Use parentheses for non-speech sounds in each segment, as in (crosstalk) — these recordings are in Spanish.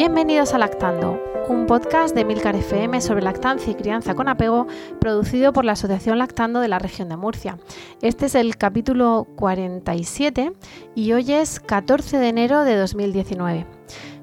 Bienvenidos a Lactando, un podcast de Milcar FM sobre lactancia y crianza con apego, producido por la Asociación Lactando de la región de Murcia. Este es el capítulo 47 y hoy es 14 de enero de 2019.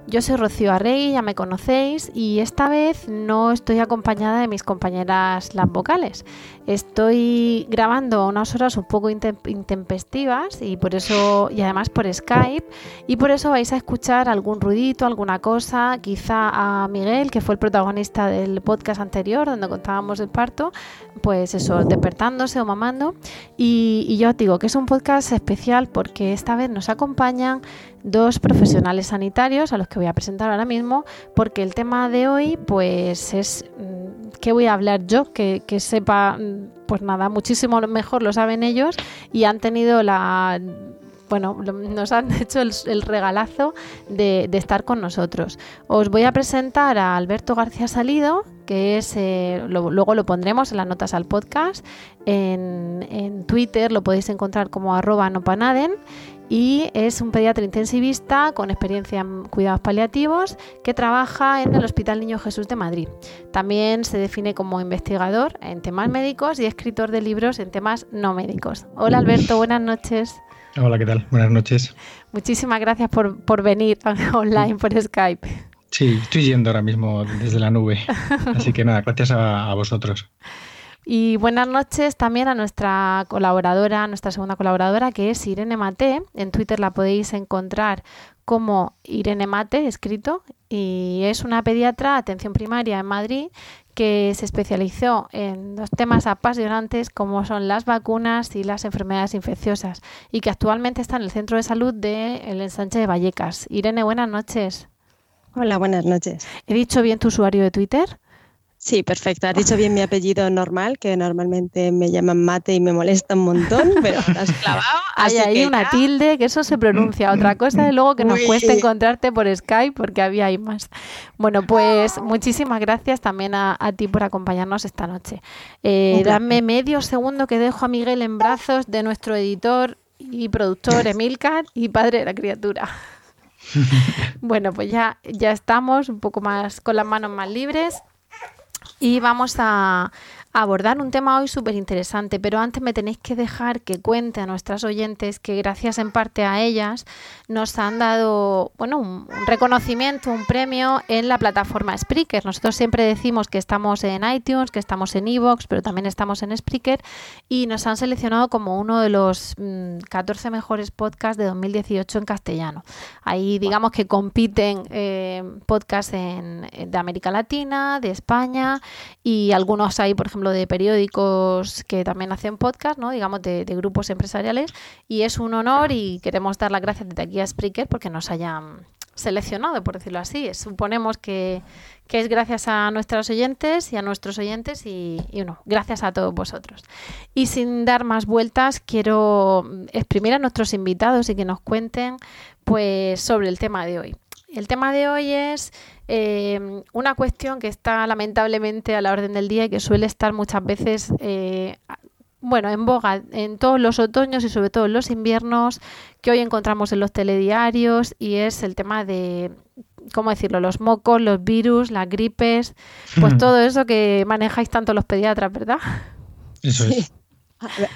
Yo soy Rocío Arregui, ya me conocéis, y esta vez no estoy acompañada de mis compañeras las vocales. Estoy grabando unas horas un poco intempestivas y por eso, y además por Skype, y por eso vais a escuchar algún ruidito, alguna cosa, quizá a Miguel, que fue el protagonista del podcast anterior, donde contábamos el parto, pues eso, despertándose o mamando. Y, y yo os digo que es un podcast especial porque esta vez nos acompañan dos profesionales sanitarios a los que voy a presentar ahora mismo, porque el tema de hoy, pues es mm, qué voy a hablar yo, que, sepa, mm, pues nada, muchísimo mejor lo saben ellos y han tenido la bueno, nos han (laughs) hecho el, regalazo de, estar con nosotros. Os voy a presentar a Alberto García Salido, que es, eh, luego lo pondremos en las notas al podcast, en, en Twitter lo podéis encontrar como arroba nopanaden y es un pediatra intensivista con experiencia en cuidados paliativos que trabaja en el Hospital Niño Jesús de Madrid. También se define como investigador en temas médicos y escritor de libros en temas no médicos. Hola Alberto, buenas noches. Hola, ¿qué tal? Buenas noches. Muchísimas gracias por, por venir (laughs) online por Skype. Sí, estoy yendo ahora mismo desde la nube. (laughs) Así que nada, gracias a, a vosotros. Y buenas noches también a nuestra colaboradora, nuestra segunda colaboradora, que es Irene Mate. En Twitter la podéis encontrar como Irene Mate, escrito, y es una pediatra de atención primaria en Madrid que se especializó en dos temas apasionantes como son las vacunas y las enfermedades infecciosas y que actualmente está en el centro de salud del el ensanche de Vallecas. Irene, buenas noches. Hola, buenas noches. ¿He dicho bien tu usuario de Twitter? Sí, perfecto. Has dicho bien mi apellido normal, que normalmente me llaman mate y me molesta un montón, (laughs) pero has clavado. Hay ahí una tilde, que eso se pronuncia. Otra cosa es luego que nos cueste encontrarte por Skype, porque había ahí más. Bueno, pues muchísimas gracias también a, ti por acompañarnos esta noche. Eh, dame medio segundo que dejo a Miguel en brazos de nuestro editor y productor (laughs) Emilcar y padre de la criatura. (laughs) bueno, pues ya, ya estamos un poco más con las manos más libres y vamos a, abordar un tema hoy súper interesante, pero antes me tenéis que dejar que cuente a nuestras oyentes que gracias en parte a ellas nos han dado bueno, un, reconocimiento, un premio en la plataforma Spreaker. Nosotros siempre decimos que estamos en iTunes, que estamos en Evox, pero también estamos en Spreaker y nos han seleccionado como uno de los 14 mm, mejores podcasts de 2018 en castellano. Ahí digamos que compiten eh, podcasts de América Latina, de España y algunos hay, por ejemplo, de periódicos que también hacen podcast, ¿no? digamos, de, grupos empresariales. Y es un honor y queremos dar las gracias desde aquí a Spreaker porque nos hayan seleccionado, por decirlo así. Suponemos que, es gracias a nuestros oyentes y a nuestros oyentes y, bueno, gracias a todos vosotros. Y sin dar más vueltas, quiero exprimir a nuestros invitados y que nos cuenten pues sobre el tema de hoy. El tema de hoy es eh, una cuestión que está lamentablemente a la orden del día y que suele estar muchas veces, eh, bueno, en boga en todos los otoños y sobre todo en los inviernos, que hoy encontramos en los telediarios y es el tema de, ¿cómo decirlo?, los mocos, los virus, las gripes, pues hmm. todo eso que manejáis tanto los pediatras, ¿verdad? Eso es.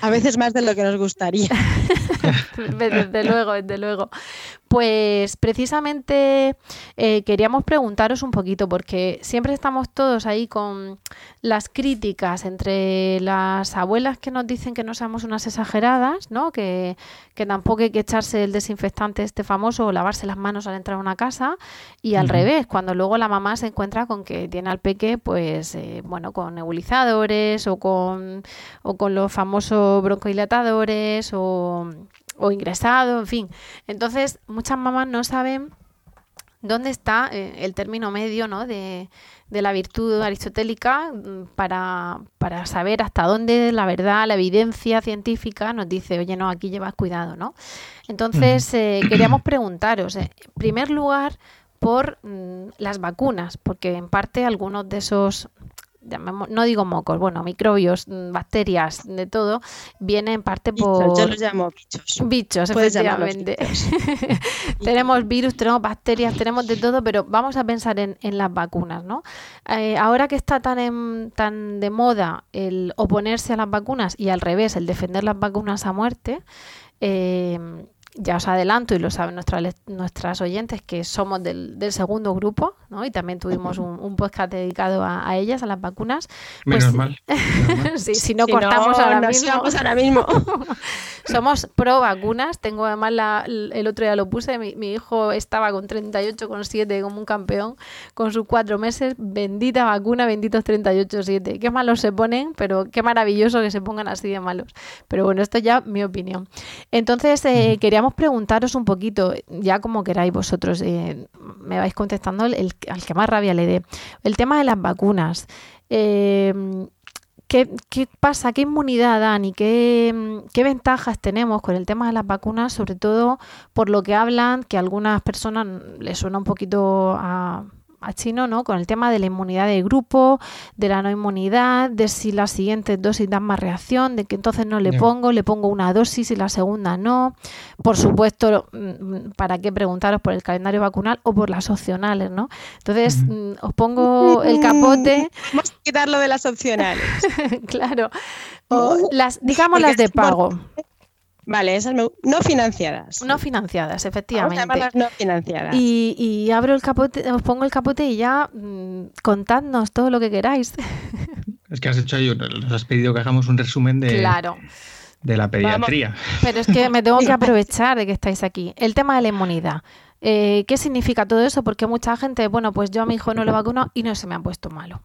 A veces más de lo que nos gustaría. (laughs) desde luego, desde luego. Pues precisamente eh, queríamos preguntaros un poquito, porque siempre estamos todos ahí con las críticas entre las abuelas que nos dicen que no seamos unas exageradas, ¿no? Que, que tampoco hay que echarse el desinfectante este famoso o lavarse las manos al entrar a una casa, y al revés, cuando luego la mamá se encuentra con que tiene al peque, pues, eh, bueno, con nebulizadores o con, o con los famosos broncodilatadores o o ingresado, en fin. Entonces, muchas mamás no saben dónde está eh, el término medio ¿no? de, de, la virtud aristotélica mm, para, para, saber hasta dónde la verdad, la evidencia científica nos dice, oye, no, aquí llevas cuidado, ¿no? Entonces, eh, queríamos preguntaros, eh, en primer lugar, por mm, las vacunas, porque en parte algunos de esos no digo mocos, bueno, microbios, mm, bacterias, de todo, viene en parte por... yo los llamo bichos. Bichos, efectivamente. (laughs) tenemos virus, tenemos bacterias, tenemos de todo, pero vamos a pensar en, las vacunas, ¿no? Eh, ahora que está tan, tan de moda el oponerse a las vacunas y al revés, el defender las vacunas a muerte, eh, ya os adelanto y lo saben nuestras, nuestras oyentes que somos del, del segundo grupo, ¿no? Y también tuvimos un, un podcast dedicado a, ellas, a las vacunas. Pues menos mal. (laughs) si no cortamos ahora, mismo. ahora mismo. (laughs) somos pro vacunas. Tengo además la, el otro día lo puse, mi, mi hijo estaba con 38,7 como un campeón con sus cuatro meses. Bendita vacuna, benditos 38,7. Qué malos se ponen, pero qué maravilloso que se pongan así de malos. Pero bueno, esto ya mi opinión. Entonces, eh, quería preguntaros un poquito, ya como queráis vosotros, eh, me vais contestando el, al que más rabia le dé. El tema de las vacunas. Eh, ¿qué, pasa? ¿Qué inmunidad dan y qué, qué ventajas tenemos con el tema de las vacunas? Sobre todo por lo que hablan, que a algunas personas les suena un poquito a chino, ¿no? Con el tema de la inmunidad de grupo, de la no inmunidad, de si las siguientes dosis dan más reacción, de que entonces no le pongo, le pongo una dosis y la segunda no. Por supuesto, mm, ¿para qué preguntaros por el calendario vacunal o por las opcionales, ¿no? Entonces, mm, os pongo el capote. Vamos a quitarlo de las opcionales. (laughs) claro. O las, digamos las de pago. Vale, esas no financiadas. No financiadas, efectivamente. no financiadas. Y, abro el capote, os pongo el capote y ya mm, contadnos todo lo que queráis. Es que has hecho ahí, nos has pedido que hagamos un resumen de, claro. de la pediatría. Pero es que me tengo que (laughs) aprovechar de que estáis aquí. El tema de la inmunidad. Eh, ¿Qué significa todo eso? Porque mucha gente, bueno, pues yo a mi hijo no lo vacuno y no se me ha puesto malo.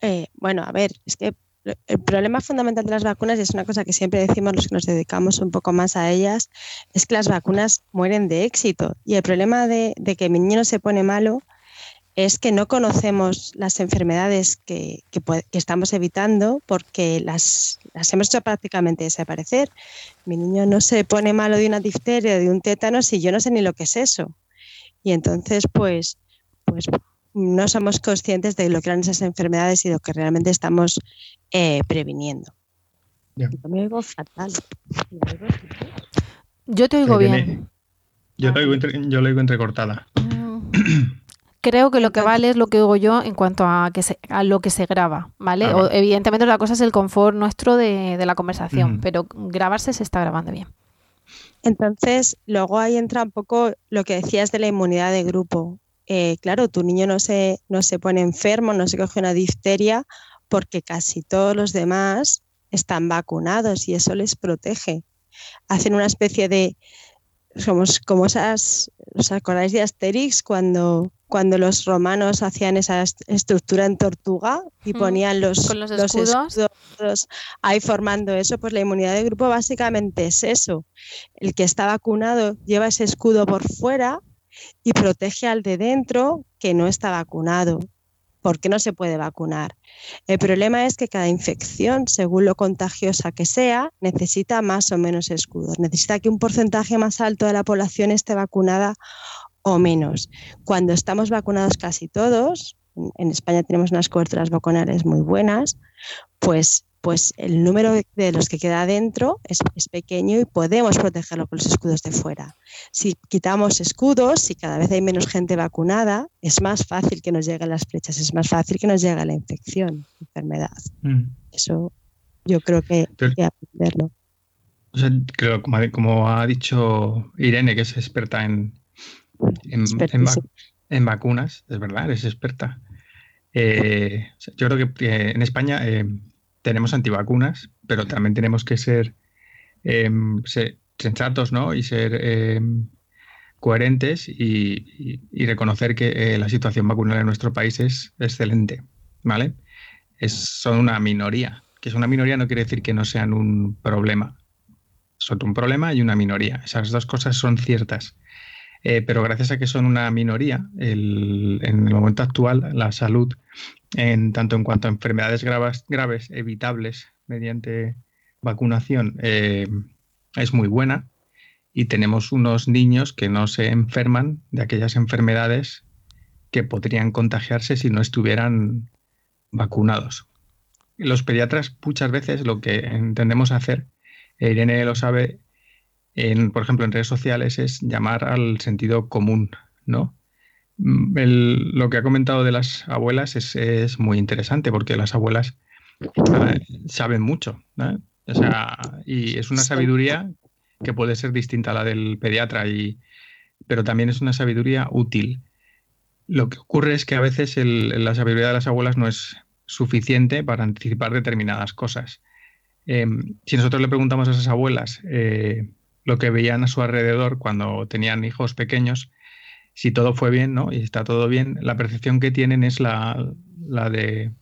Eh, bueno, a ver, es que el problema fundamental de las vacunas, y es una cosa que siempre decimos los que nos dedicamos un poco más a ellas, es que las vacunas mueren de éxito. Y el problema de, que mi niño se pone malo es que no conocemos las enfermedades que, estamos evitando porque las, las, hemos hecho prácticamente desaparecer. Mi niño no se pone malo de una difteria, de un tétano, si yo no sé ni lo que es eso. Y entonces, pues, pues no somos conscientes de lo que eran esas enfermedades y lo que realmente estamos eh, previniendo. Yo me oigo fatal. Yo te oigo bien. Yo, lo oigo entrecortada. Mm. (clears throat) Creo que lo que vale es lo que oigo yo en cuanto a, que a lo que se graba, ¿vale? Ah, evidentemente la cosa es el confort nuestro de, la conversación, pero grabarse se está grabando bien. Entonces, luego ahí entra un poco lo que decías de la inmunidad de grupo. Eh, claro, tu niño no se, no se pone enfermo, no se coge una difteria porque casi todos los demás están vacunados y eso les protege. Hacen una especie de, somos como esas, ¿os acordáis de Asterix cuando, cuando los romanos hacían esa estructura en tortuga y ponían los, los escudos? ahí formando eso? Pues la inmunidad de grupo básicamente es eso. El que está vacunado lleva ese escudo por fuera y protege al de dentro que no está vacunado, porque no se puede vacunar. El problema es que cada infección, según lo contagiosa que sea, necesita más o menos escudos. Necesita que un porcentaje más alto de la población esté vacunada o menos. Cuando estamos vacunados casi todos, en España tenemos unas coberturas vacunales muy buenas, pues pues el número de los que queda dentro es, pequeño y podemos protegerlo con los escudos de fuera. Si quitamos escudos, si cada vez hay menos gente vacunada, es más fácil que nos lleguen las flechas, es más fácil que nos llegue la infección, la enfermedad. Mm. Eso yo creo que hay que aprenderlo. creo, como, ha dicho Irene, que es experta en, en, vacunas, es verdad, es experta. Eh, yo creo que en España eh, tenemos antivacunas, pero también tenemos que ser, em, sensatos ¿no? y ser em, coherentes y, reconocer que eh, la situación vacunal en nuestro país es excelente. ¿vale? Es, son una minoría. Que es una minoría no quiere decir que no sean un problema. Son un problema y una minoría. Esas dos cosas son ciertas. Eh, pero gracias a que son una minoría, en el momento actual la salud, en tanto en cuanto a enfermedades graves, evitables mediante vacunación, eh, es muy buena y tenemos unos niños que no se enferman de aquellas enfermedades que podrían contagiarse si no estuvieran vacunados. Los pediatras muchas veces lo que entendemos hacer, Irene lo sabe, en, por ejemplo, en redes sociales es llamar al sentido común, ¿no? Mm, lo que ha comentado de las abuelas es, muy interesante porque las abuelas eh, saben mucho, O sea, y es una sabiduría que puede ser distinta a la del pediatra, y, pero también es una sabiduría útil. Lo que ocurre es que a veces la sabiduría de las abuelas no es suficiente para anticipar determinadas cosas. Em, si nosotros le preguntamos a esas abuelas eh, lo que veían a su alrededor cuando tenían hijos pequeños, si todo fue bien, ¿no? Y está todo bien, la percepción que tienen es la, la de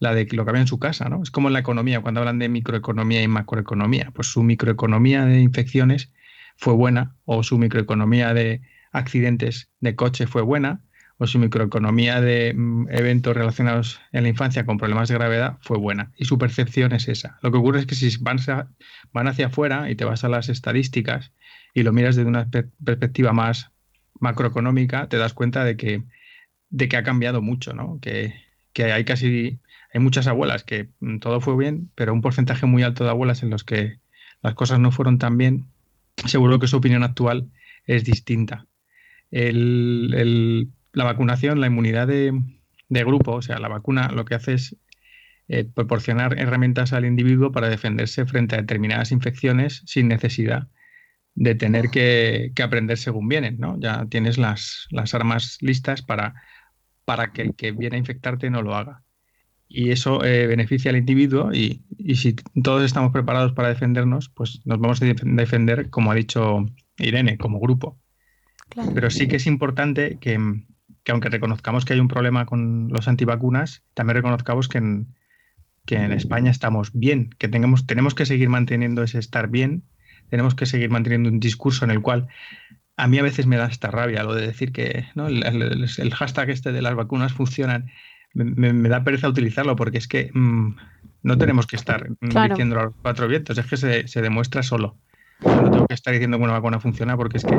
la de lo que había en su casa, ¿no? Es como en la economía, cuando hablan de microeconomía y macroeconomía, pues su microeconomía de infecciones fue buena, o su microeconomía de accidentes de coche fue buena, o su microeconomía de mm, eventos relacionados en la infancia con problemas de gravedad fue buena. Y su percepción es esa. Lo que ocurre es que si van, van hacia afuera y te vas a las estadísticas y lo miras desde una perspectiva más macroeconómica, te das cuenta de que, de que ha cambiado mucho, ¿no? Que, que hay casi, hay muchas abuelas que mm, todo fue bien, pero un porcentaje muy alto de abuelas en los que las cosas no fueron tan bien, seguro que su opinión actual es distinta. El, el la vacunación, la inmunidad de, grupo, o sea, la vacuna lo que hace es eh, proporcionar herramientas al individuo para defenderse frente a determinadas infecciones sin necesidad de tener que, aprender según vienen, ¿no? Ya tienes las, armas listas para, para que el que viene a infectarte no lo haga. Y eso eh, beneficia al individuo y, y, si todos estamos preparados para defendernos, pues nos vamos a defender, como ha dicho Irene, como grupo. Pero sí que es importante que, que aunque reconozcamos que hay un problema con los antivacunas, también reconozcamos que en, que en España estamos bien, que tengamos, tenemos que seguir manteniendo ese estar bien, tenemos que seguir manteniendo un discurso en el cual a mí a veces me da esta rabia lo de decir que ¿no? el, hashtag este de las vacunas funcionan. Me, da pereza utilizarlo porque es que mm, no tenemos que estar diciendo a los cuatro vientos, es que se, se demuestra solo. no tengo que estar diciendo que una vacuna funciona porque es que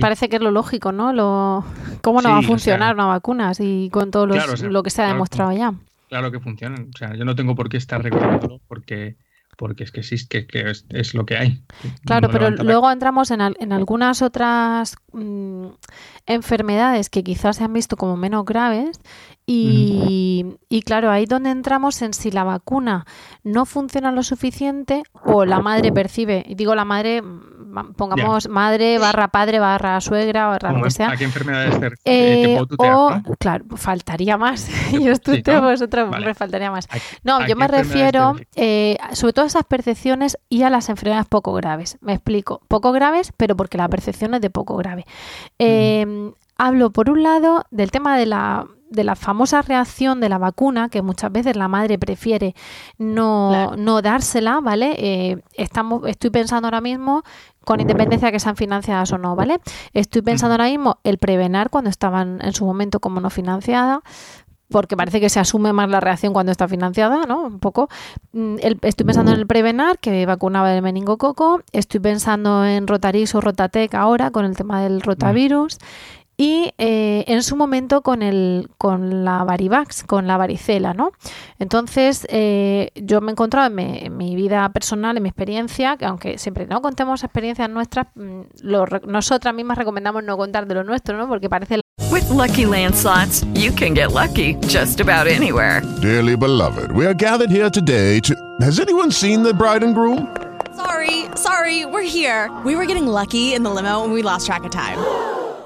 parece que es lo lógico, ¿no? Lo, ¿Cómo no va a funcionar una vacuna si con todo lo que se ha demostrado ya? Claro que funcionan. O sea, yo no tengo por qué estar recordándolo porque porque es que existe, que, es, lo que hay. Claro, pero luego entramos en, en algunas otras mm, enfermedades que quizás se han visto como menos graves y, y, claro, ahí donde entramos en si la vacuna no funciona lo suficiente o la madre percibe, y digo la madre, pongamos madre barra padre barra suegra barra lo que sea. ¿A qué enfermedades eh, o, claro, faltaría más. (laughs) yo estoy vosotros me faltaría más. No, yo me refiero eh, sobre todo a esas percepciones y a las enfermedades poco graves. Me explico. Poco graves, pero porque la percepción es de poco grave. Eh, hablo por un lado del tema de la de la famosa reacción de la vacuna, que muchas veces la madre prefiere no, no dársela, ¿vale? Eh, estamos, estoy pensando ahora mismo, con independencia de que sean financiadas o no, ¿vale? Estoy pensando ahora mismo el prevenar cuando estaban en su momento como no financiada, porque parece que se asume más la reacción cuando está financiada, ¿no? Un poco. Mm, estoy pensando en el Prevenar, que vacunaba del meningococo. Estoy pensando en Rotarix o Rotatec ahora, con el tema del rotavirus y eh, en su momento con, el, con la varivax, con la varicela, ¿no? Entonces, eh, yo me he encontrado en mi, vida personal, en mi experiencia, que aunque siempre no contemos experiencias nuestras, mm, nosotras mismas recomendamos no contar de lo nuestro, ¿no? Porque parece... With lucky landslots, you can get lucky just about anywhere. Dearly beloved, we are gathered here today to... Has anyone seen the bride and groom? Sorry, sorry, we're here. We were getting lucky in the limo and we lost track of time.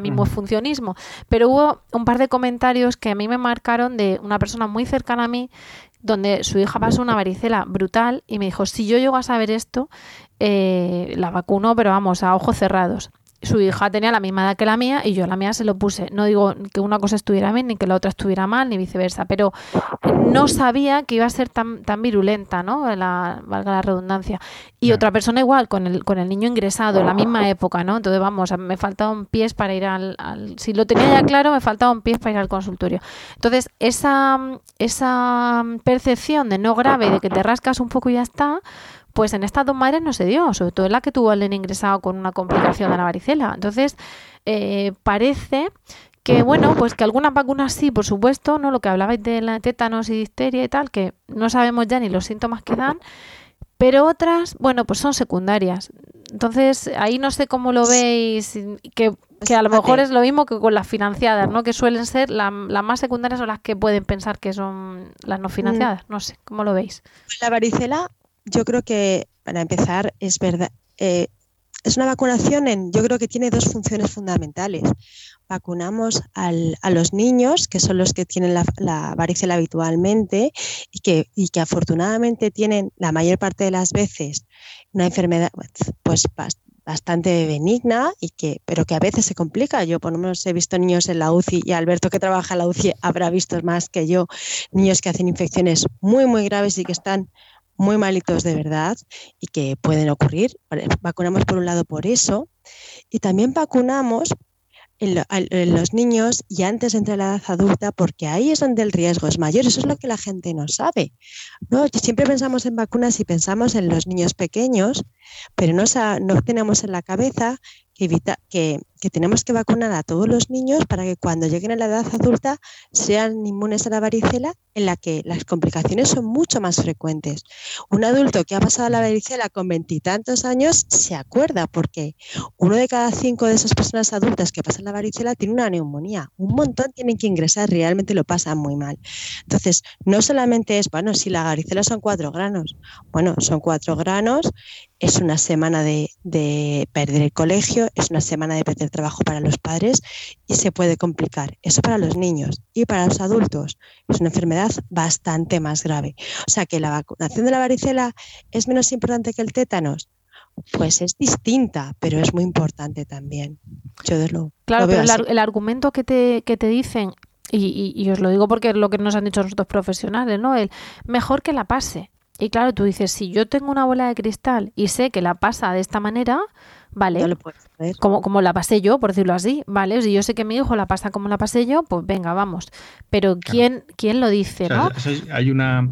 Mismo funcionismo. Pero hubo un par de comentarios que a mí me marcaron de una persona muy cercana a mí, donde su hija pasó una varicela brutal y me dijo, si yo llego a saber esto, eh, la vacuno, pero vamos, a ojos cerrados su hija tenía la misma edad que la mía y yo la mía se lo puse. No digo que una cosa estuviera bien ni que la otra estuviera mal, ni viceversa, pero no sabía que iba a ser tan, tan virulenta, ¿no? La, valga la redundancia. Y otra persona igual, con el, con el niño ingresado en la misma (coughs) época, ¿no? Entonces, vamos, me faltaban pies para ir al, al, Si lo tenía ya claro, me faltaban pies para ir al consultorio. Entonces, esa, esa percepción de no grave, de que te rascas un poco y ya está, pues en estas dos madres no se dio, sobre todo en la que tuvo al nene ingresado con una complicación de la varicela. Entonces, eh, parece que bueno, pues que algunas vacunas sí, por supuesto, ¿no? Lo que hablabais de la tétanos y difteria y tal, que no sabemos ya ni los síntomas que dan, pero otras, bueno, pues son secundarias. Entonces, ahí no sé cómo lo veis, que, que a lo mejor es lo mismo que con las financiadas, ¿no? Que suelen ser las más secundarias o las que pueden pensar que son las no financiadas. No sé, ¿cómo lo veis? La varicela yo creo que, para empezar, es verdad. Eh, es una vacunación en, yo creo que tiene dos funciones fundamentales. Vacunamos al, a los niños, que son los que tienen la, varicela habitualmente y que, y que afortunadamente tienen la mayor parte de las veces una enfermedad pues bastante benigna y que pero que a veces se complica. Yo por lo menos he visto niños en la UCI y Alberto que trabaja en la UCI habrá visto más que yo niños que hacen infecciones muy muy graves y que están muy malitos de verdad y que pueden ocurrir. Vacunamos por un lado por eso y también vacunamos en, los niños y antes a la edad adulta, porque ahí es donde el riesgo es mayor. Eso es lo que la gente no sabe. ¿no? Siempre pensamos en vacunas y pensamos en los niños pequeños, pero no, no tenemos en la cabeza que, que, tenemos que vacunar a todos los niños para que cuando lleguen a la edad adulta sean inmunes a la varicela, en la que las complicaciones son mucho más frecuentes. Un adulto que ha pasado la varicela con veintitantos años se acuerda porque uno de cada cinco de esas personas adultas que pasan la varicela tiene una neumonía. Un montón tienen que ingresar, realmente lo pasan muy mal. Entonces, no solamente es, bueno, si la varicela son cuatro granos, bueno, son cuatro granos es una semana de, perder el colegio, es una semana de perder trabajo para los padres y se puede complicar. Eso para los niños y para los adultos es una enfermedad bastante más grave. O sea que la vacunación de la varicela es menos importante que el tétanos. Pues es distinta, pero es muy importante también. Yo lo, claro, pero el, argumento que te, que te dicen, y, y, os lo digo porque es lo que nos han dicho los otros profesionales, ¿no? El mejor que la pase. Y claro, tú dices, si yo tengo una bola de cristal y sé que la pasa de esta manera, vale, Como, como la pasé yo, por decirlo así, vale, si yo sé que mi hijo la pasa como la pasé yo, pues venga, vamos. Pero ¿quién, ¿quién lo dice, no? hay una...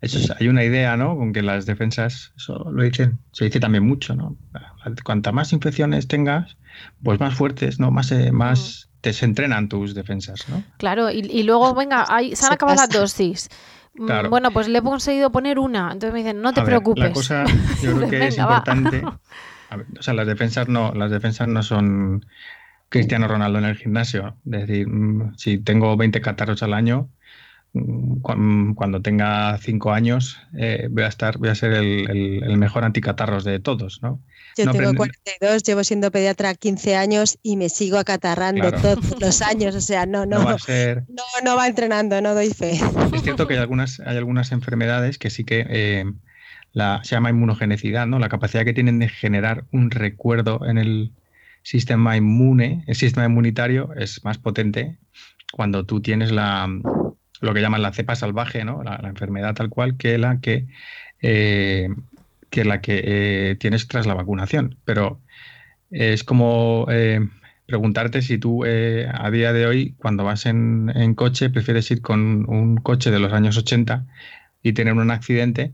Eso hay una idea, ¿no? Con que las defensas, eso lo dicen, se dice también mucho, ¿no? Cuanta más infecciones tengas, pues más fuertes, ¿no? Más, eh, más mm. te se entrenan tus defensas, ¿no? Claro, y, y luego, venga, hay, se han acabado las dosis. Mm, bueno, pues le he conseguido poner una. Entonces me dicen, no te preocupes. la cosa, yo (laughs) creo que es importante. (laughs) o sea, las defensas no, las defensas no son Cristiano Ronaldo en el gimnasio. Es decir, mm, si tengo 20 catarros al año, mm, cuando tenga 5 años, eh, voy a estar, voy a ser el, el mejor anticatarros de todos, ¿no? Yo tengo 42, llevo siendo pediatra 15 años y me sigo acatarrando todos los años. O sea, no, no, no, va, entrenando, no doy fe. Es cierto que hay algunas, hay algunas enfermedades que sí que eh, la, se llama inmunogenicidad, ¿no? La capacidad que tienen de generar un recuerdo en el sistema inmune, el sistema inmunitario es más potente cuando tú tienes la, lo que llaman la cepa salvaje, ¿no? La, enfermedad tal cual que la que, eh, que la que eh, tienes tras la vacunación. Pero es como eh, preguntarte si tú a día de hoy, cuando vas en, en, coche, prefieres ir con un coche de los años 80 y tener un accidente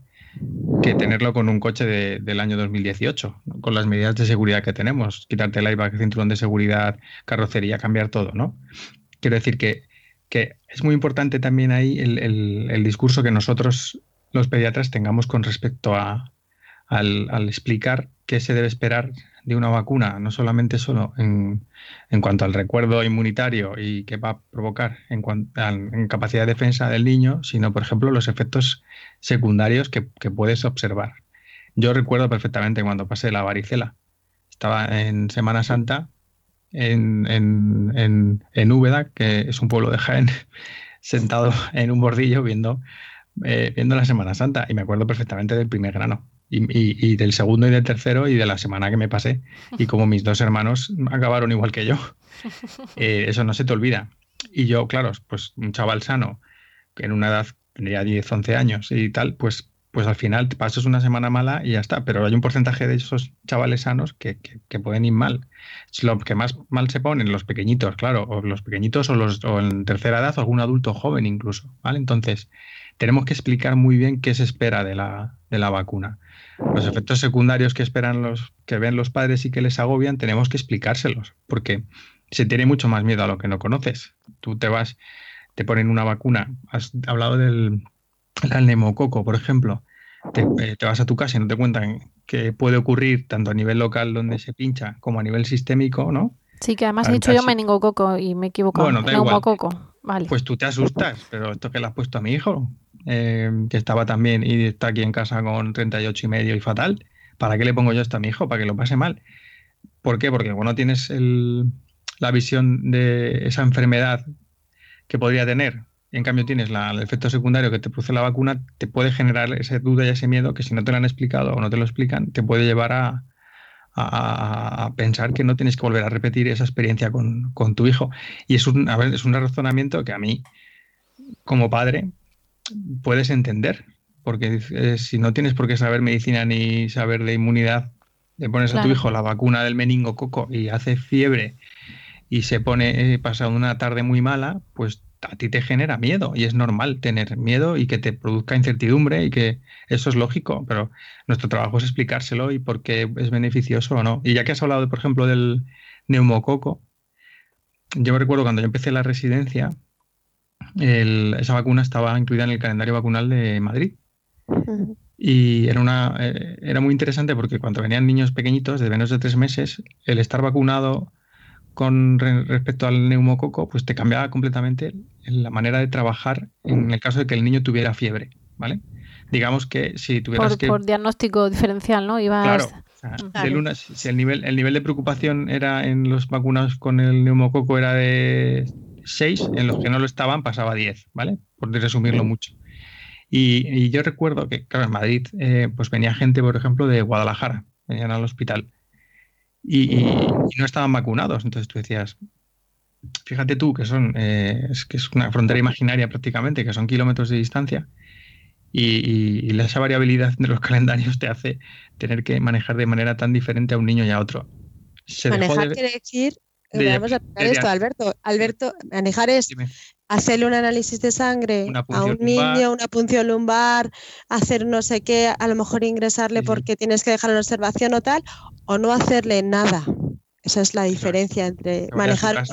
que tenerlo con un coche del año 2018, con las medidas de seguridad que tenemos, quitarte el airbag, cinturón de seguridad, carrocería, cambiar todo, ¿no? Quiero decir que, que es muy importante también ahí el, el, discurso que nosotros, los pediatras, tengamos con respecto a, al, al explicar qué se debe esperar de una vacuna, no solamente solo en, en cuanto al recuerdo inmunitario y qué va a provocar en, en, capacidad de defensa del niño, sino, por ejemplo, los efectos secundarios que, que puedes observar. Yo recuerdo perfectamente cuando pasé la varicela. Estaba en Semana Santa en, en, en, en Úbeda, que es un pueblo de Jaén, (laughs) sentado en un bordillo viendo, eh, viendo la Semana Santa. Y me acuerdo perfectamente del primer grano y, del segundo y del tercero y de la semana que me pasé. Y como mis dos hermanos acabaron igual que yo. (laughs) Eh, eso no se te olvida. Y yo, claro, pues un chaval sano, que en una edad tendría 10, 11 años y tal, pues, pues al final te pasas una semana mala y ya está. Pero hay un porcentaje de esos chavales sanos que, que, pueden ir mal. Es lo que más mal se ponen los pequeñitos, claro, o los pequeñitos o los o en tercera edad o algún adulto joven incluso, ¿vale? Entonces, tenemos que explicar muy bien qué se espera de la, de la vacuna los efectos secundarios que esperan los que ven los padres y que les agobian, tenemos que explicárselos, porque se tiene mucho más miedo a lo que no conoces. Tú te vas, te ponen una vacuna, has hablado del, neumococo, por ejemplo, eh, te, vas a tu casa y no te cuentan que puede ocurrir tanto a nivel local donde se pincha como a nivel sistémico, ¿no? Sí, que además he dicho yo meningococo y me he equivocado. Bueno, neumococo. Vale. Pues tú te asustas, pero esto que le has puesto a mi hijo, eh, que estaba también y está aquí en casa con 38 y medio y fatal, ¿para qué le pongo yo esto a mi hijo? Para que lo pase mal. ¿Por qué? Porque cuando tienes la visión de esa enfermedad que podría tener, en cambio tienes el efecto secundario que te produce la vacuna, te puede generar esa duda y ese miedo que si no te lo han explicado o no te lo explican, te puede llevar a, pensar que no tienes que volver a repetir esa experiencia con, tu hijo. Y es un, es un razonamiento que a mí, como padre, puedes entender, porque eh, si no tienes por qué saber medicina ni saber de inmunidad, le pones a tu hijo la vacuna del meningococo y hace fiebre y se pone eh, pasando una tarde muy mala, pues a ti te genera miedo y es normal tener miedo y que te produzca incertidumbre y que eso es lógico, pero nuestro trabajo es explicárselo y por qué es beneficioso o no. Y ya que has hablado, por ejemplo, del neumococo, yo me recuerdo cuando yo empecé la residencia, esa vacuna estaba incluida en el calendario vacunal de Madrid. Y era, una, eh, era muy interesante porque cuando venían niños pequeñitos de menos de tres meses, el estar vacunado con respecto al neumococo, pues te cambiaba completamente la manera de trabajar en el caso de que el niño tuviera fiebre, ¿vale? Digamos que si tuvieras por, que... Por diagnóstico diferencial, ¿no? Ibas... Claro. si el nivel, el nivel de preocupación era en los vacunados con el neumococo era de 6, en los que no lo estaban pasaba 10, ¿vale? Por resumirlo mucho. Y, yo recuerdo que, claro, en Madrid, eh, pues venía gente, por ejemplo, de Guadalajara, venían al hospital y, no estaban vacunados. Entonces tú decías, fíjate tú que son, eh, es que es una frontera imaginaria prácticamente, que son kilómetros de distancia. Y, y, esa variabilidad de los (laughs) calendarios te hace tener que manejar de manera tan diferente a un niño y a otro. manejar quiere decir Vamos a aplicar esto, Alberto. Alberto, manejar es hacerle un análisis de sangre a un niño, una punción lumbar, hacer no sé qué, a lo mejor ingresarle porque tienes que dejar en observación o tal, o no hacerle nada. Esa es la diferencia entre manejar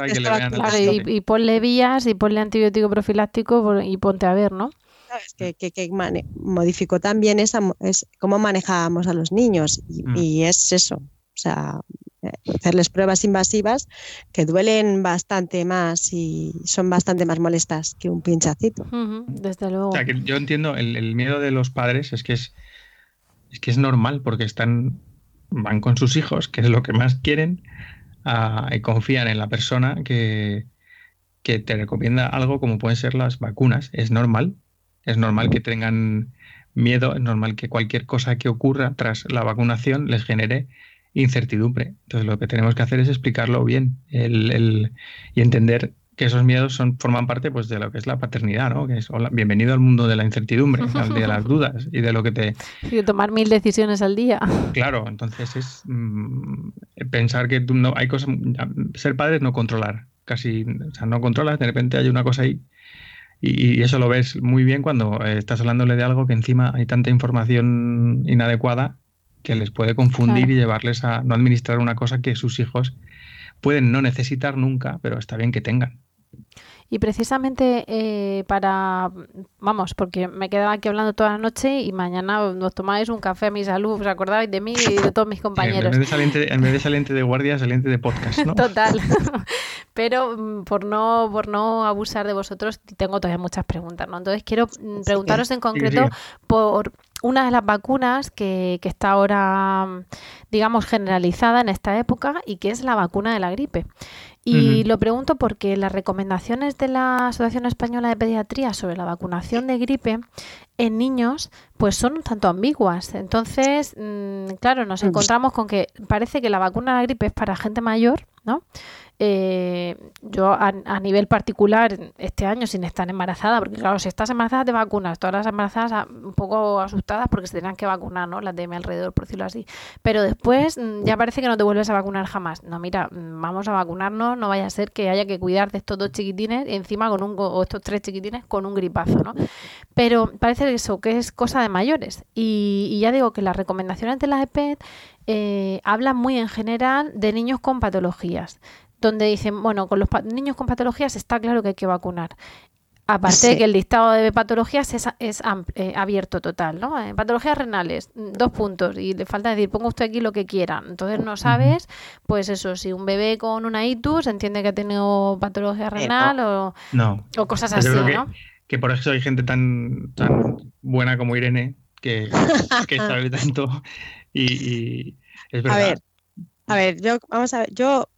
y, y, ponle vías y ponle antibiótico profiláctico y ponte a ver, ¿no? Que, que, modificó también esa, es cómo manejábamos a los niños y, mm. y es eso. O sea, hacerles pruebas invasivas que duelen bastante más y son bastante más molestas que un pinchacito. desde luego. yo entiendo el, miedo de los padres es que es, es que es normal porque están van con sus hijos, que es lo que más quieren, y confían en la persona que, que te recomienda algo como pueden ser las vacunas. Es normal, es normal que tengan miedo, es normal que cualquier cosa que ocurra tras la vacunación les genere incertidumbre. Entonces lo que tenemos que hacer es explicarlo bien el, y entender que esos miedos son, forman parte pues, de lo que es la paternidad, ¿no? Que es bienvenido al mundo de la incertidumbre, (laughs) de las dudas y de lo que te... Y de tomar mil decisiones al día. (laughs) Claro, entonces es mm, pensar que tú no, hay cosas... Ser padre es no controlar, casi, o sea, no controlas, de repente hay una cosa ahí y, eso lo ves muy bien cuando eh, estás hablándole de algo que encima hay tanta información inadecuada que les puede confundir y llevarles a no administrar una cosa que sus hijos pueden no necesitar nunca, pero está bien que tengan. Y precisamente eh, para, vamos, porque me quedaba aquí hablando toda la noche y mañana nos tomáis un café a mi salud, os acordáis de mí y de todos mis compañeros. en, vez de saliente, de guardia, saliente de podcast, ¿no? (laughs) Total. (laughs) Pero mm, por no, por no abusar de vosotros, tengo todavía muchas preguntas, ¿no? Entonces quiero mm, preguntaros en concreto por una de las vacunas que, que, está ahora, digamos, generalizada en esta época y que es la vacuna de la gripe. Y lo pregunto porque las recomendaciones de la Asociación Española de Pediatría sobre la vacunación de gripe en niños pues son un tanto ambiguas. Entonces, mm, claro, nos encontramos con que parece que la vacuna de la gripe es para gente mayor, ¿no? Eh, yo a, nivel particular este año sin estar embarazada, porque claro, si estás embarazada te vacunas, todas las embarazadas un poco asustadas porque se tenían que vacunar, ¿no? Las de mi alrededor, por decirlo así. Pero después mm, ya parece que no te vuelves a vacunar jamás. No, mira, mm, vamos a vacunarnos, no vaya a ser que haya que cuidar de estos dos chiquitines encima con un, o estos tres chiquitines con un gripazo, ¿no? Pero parece eso, que es cosa de mayores. Y, ya digo que las recomendaciones de la EPED eh, hablan muy en general de niños con patologías donde dicen, bueno, con los niños con patologías está claro que hay que vacunar. Aparte de que el listado de patologías es, es eh, abierto total, ¿no? Eh, patologías renales, mm, dos puntos, y le falta decir, ponga usted aquí lo que quiera. Entonces no sabes, pues eso, si un bebé con una itus entiende que ha tenido patología eh, renal o, o, cosas así, ¿no? Que, por eso hay gente tan, tan buena como Irene que, (laughs) que sabe tanto y, es verdad. A ver, a ver, yo, vamos a ver, yo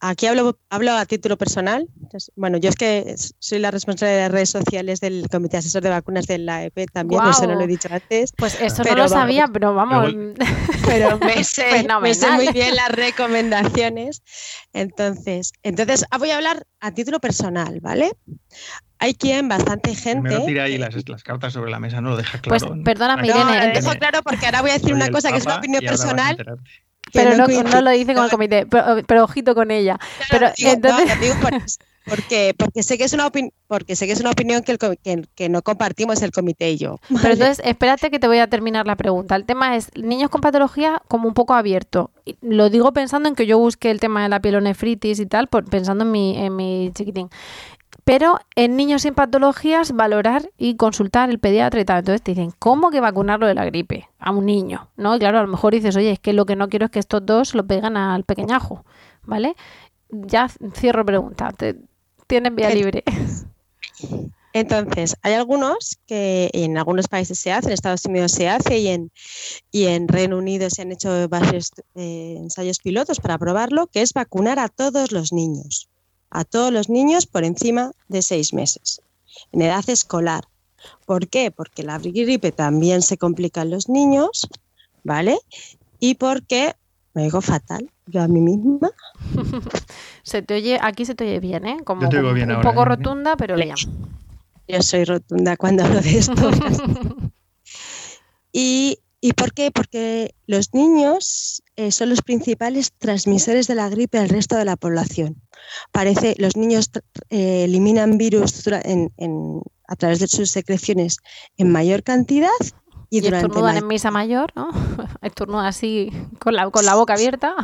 aquí hablo, hablo a título personal. bueno, yo es que soy la responsable de las redes sociales del Comité Asesor de Vacunas de la EP también, eso no lo he dicho antes. Pues eso no lo sabía, pero vamos. (laughs) Pero (laughs) me sé, muy bien las recomendaciones. Entonces, entonces ah, voy a hablar a título personal, ¿vale? Hay quien, bastante gente. Primero tira ahí las, cartas sobre la mesa, no lo deja pues, claro. Pues perdóname, Irene. lo dejo claro porque ahora voy a decir una cosa que es una opinión personal pero no, no, lo dice con el comité, pero, ojito con ella. pero entonces... digo (laughs) porque, porque sé que es una porque sé que es una opinión que, el, que, no compartimos el comité y yo. Pero entonces, espérate que te voy a terminar la pregunta. El tema es niños con patología como un poco abierto. Lo digo pensando en que yo busque el tema de la pielonefritis y tal, pensando en mi, en mi chiquitín. Pero en niños sin patologías, valorar y consultar el pediatra y tal. Entonces te dicen, ¿cómo que vacunarlo de la gripe a un niño? ¿No? Y claro, a lo mejor dices, oye, es que lo que no quiero es que estos dos lo pegan al pequeñajo. ¿Vale? Ya cierro pregunta. tienes vía libre. (laughs) Entonces, hay algunos que en algunos países se hace, en Estados Unidos se hace y en, y en Reino Unido se han hecho varios eh, ensayos pilotos para probarlo, que es vacunar a todos los niños a todos los niños por encima de seis meses, en edad escolar. ¿Por qué? Porque la gripe también se complica en los niños, ¿vale? Y porque me digo fatal, yo a mí misma. (laughs) se te oye, aquí se te oye bien, ¿eh? Como, un poco ¿eh? rotunda, pero bien. Yo soy rotunda cuando hablo de esto. (laughs) y ¿Y por qué? Porque los niños eh, son los principales transmisores de la gripe al resto de la población. Parece, los niños eh, eliminan virus a través de sus secreciones en mayor cantidad y, durante estornudan en misa mayor, ¿no? (laughs) Estornudan así con la, con la boca abierta.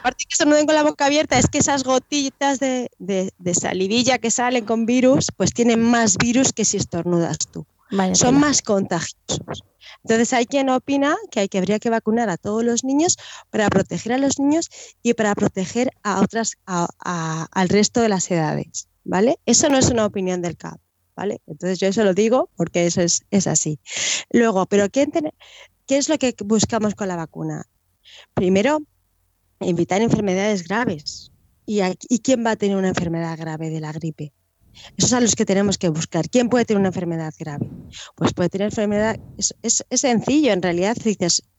Aparte que estornuden con la boca abierta, es que esas gotitas de, de salivilla que salen con virus, pues tienen más virus que si estornudas tú. son más contagiosos. Entonces hay quien opina que, hay, que habría que vacunar a todos los niños para proteger a los niños y para proteger a otras, al resto de las edades, ¿vale? Eso no es una opinión del CAP, ¿vale? Entonces yo eso lo digo porque eso es, así. Luego, ¿pero qué, qué es lo que buscamos con la vacuna? Primero, evitar enfermedades graves. ¿Y, ¿Y quién va a tener una enfermedad grave de la gripe? Esos son los que tenemos que buscar. ¿Quién puede tener una enfermedad grave? Pues puede tener enfermedad, es, sencillo en realidad, dices,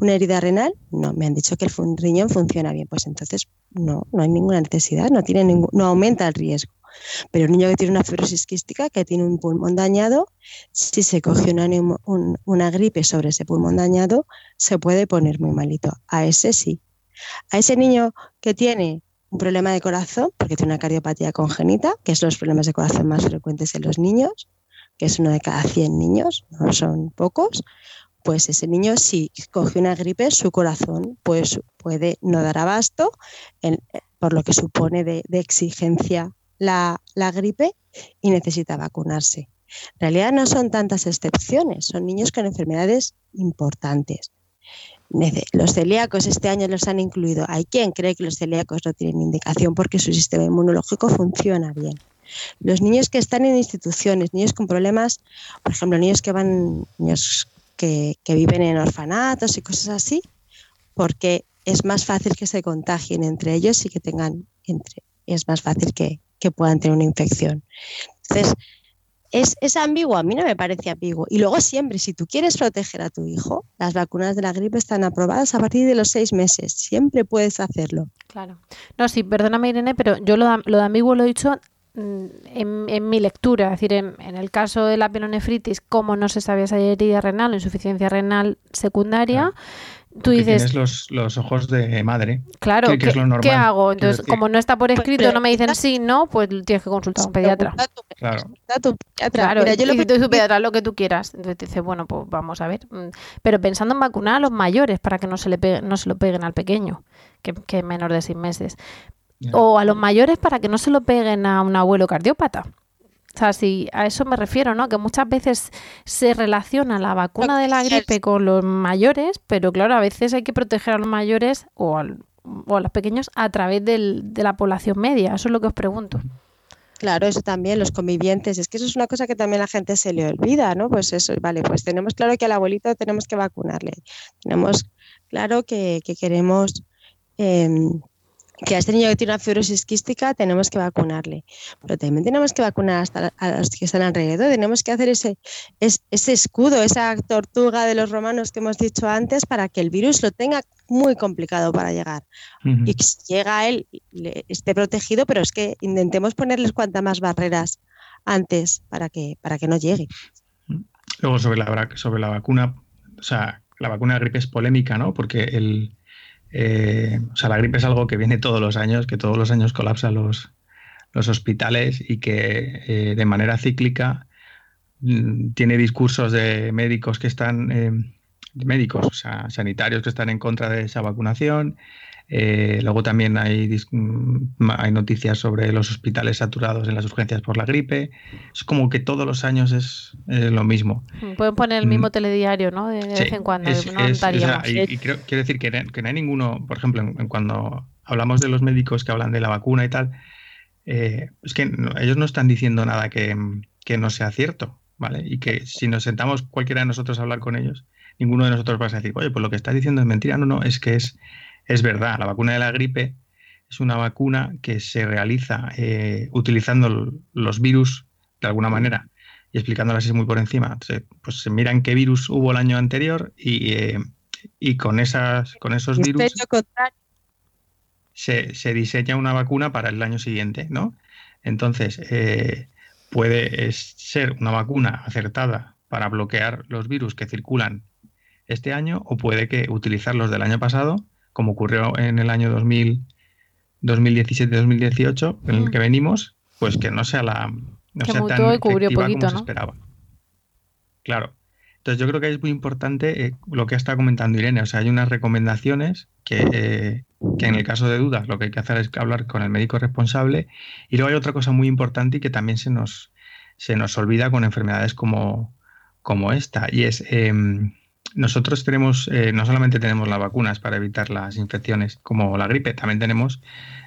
una herida renal, no, me han dicho que el riñón funciona bien, pues entonces no, no hay ninguna necesidad, no, tiene ningún, no aumenta el riesgo. Pero el niño que tiene una fibrosis quística, que tiene un pulmón dañado, si se coge una, una gripe sobre ese pulmón dañado, se puede poner muy malito. A ese sí. A ese niño que tiene un problema de corazón, porque tiene una cardiopatía congénita, que es los problemas de corazón más frecuentes en los niños, que es uno de cada 100 niños, no son pocos, pues ese niño si coge una gripe, su corazón pues puede no dar abasto, por lo que supone de, exigencia la, gripe y necesita vacunarse. En realidad no son tantas excepciones, son niños con enfermedades importantes. Los celíacos este año los han incluido. Hay quien cree que los celíacos no tienen indicación porque su sistema inmunológico funciona bien. Los niños que están en instituciones, niños con problemas, por ejemplo, niños que van, que, viven en orfanatos y cosas así, porque es más fácil que se contagien entre ellos y que tengan, entre, es más fácil que, puedan tener una infección. Entonces, es, es, ambiguo, a mí no me parece ambiguo. Y luego siempre, si tú quieres proteger a tu hijo, las vacunas de la gripe están aprobadas a partir de los seis meses. Siempre puedes hacerlo. Claro. No, sí, perdóname Irene, pero yo lo, lo de ambiguo lo he dicho Mm, en, mi lectura, es decir, en, el caso de la pielonefritis, como no se sabía esa herida renal o insuficiencia renal secundaria, tú dices... Tienes los, ojos de madre. Claro, ¿qué, hago? Entonces, como no está por pues, escrito, no me dicen sí, no, pues tienes que consultar a un pediatra. Claro. Claro, yo lo que tu pediatra lo que tú quieras. Entonces dices, bueno, pues vamos a ver. Mm, pero pensando en vacunar a los mayores para que no se, le no se lo peguen al pequeño, que, que es menor de seis meses. O a los mayores para que no se lo peguen a un abuelo cardiópata. O sea, si a eso me refiero, ¿no? Que muchas veces se relaciona la vacuna de la gripe con los mayores, pero claro, a veces hay que proteger a los mayores o, a los pequeños a través de la población media. Eso es lo que os pregunto. Claro, eso también, los convivientes. Es que eso es una cosa que también la gente se le olvida, ¿no? Pues eso, vale, pues tenemos claro que al abuelito tenemos que vacunarle. Tenemos claro que, queremos em, que a este niño que tiene una fibrosis quística tenemos que vacunarle, pero también tenemos que vacunar hasta a los que están alrededor, tenemos que hacer ese, ese escudo, esa tortuga de los romanos que hemos dicho antes para que el virus lo tenga muy complicado para llegar y que si llega a él esté protegido, pero es que intentemos ponerles cuantas más barreras antes para que, para que no llegue. Luego sobre la, sobre la vacuna, o sea, la vacuna de gripe es polémica, ¿no? Porque el, eh, o sea, la gripe es algo que viene todos los años, que todos los años colapsa los, los hospitales y que eh, de manera cíclica mm, tiene discursos de médicos que están, eh, médicos, o sea, sanitarios que están en contra de esa vacunación, eh, luego también hay, mm, hay noticias sobre los hospitales saturados en las urgencias por la gripe. Es como que todos los años es lo mismo. Mm, pueden poner el mismo mm. telediario, ¿no? De, vez en cuando. y, quiero decir que, no hay ninguno, por ejemplo, cuando hablamos de los médicos que hablan de la vacuna y tal, eh, es que ellos no están diciendo nada que, no sea cierto, ¿vale? Y que si nos sentamos cualquiera de nosotros a hablar con ellos, ninguno de nosotros va a decir, oye, pues lo que está diciendo es mentira. No, no, es que es es verdad, la vacuna de la gripe es una vacuna que se realiza eh, utilizando los virus de alguna manera y explicándolas así muy por encima. pues se miran qué virus hubo el año anterior y, eh, con, esas, con esos virus se, se, diseña una vacuna para el año siguiente, ¿no? Entonces, eh, puede ser una vacuna acertada para bloquear los virus que circulan este año o puede que utilizarlos del año pasado, como ocurrió en el año 2000, 2017-2018, en el que venimos, pues que no sea la no Que sea tan y cubrió efectiva poquito, como se ¿no? esperaba. Claro. Entonces yo creo que es muy importante eh, lo que ha estado comentando Irene. O sea, hay unas recomendaciones que, eh, que en el caso de dudas lo que hay que hacer es hablar con el médico responsable. Y luego hay otra cosa muy importante y que también se nos, se nos olvida con enfermedades como, como esta. Y es, em, nosotros tenemos, eh, no solamente tenemos las vacunas para evitar las infecciones como la gripe, también tenemos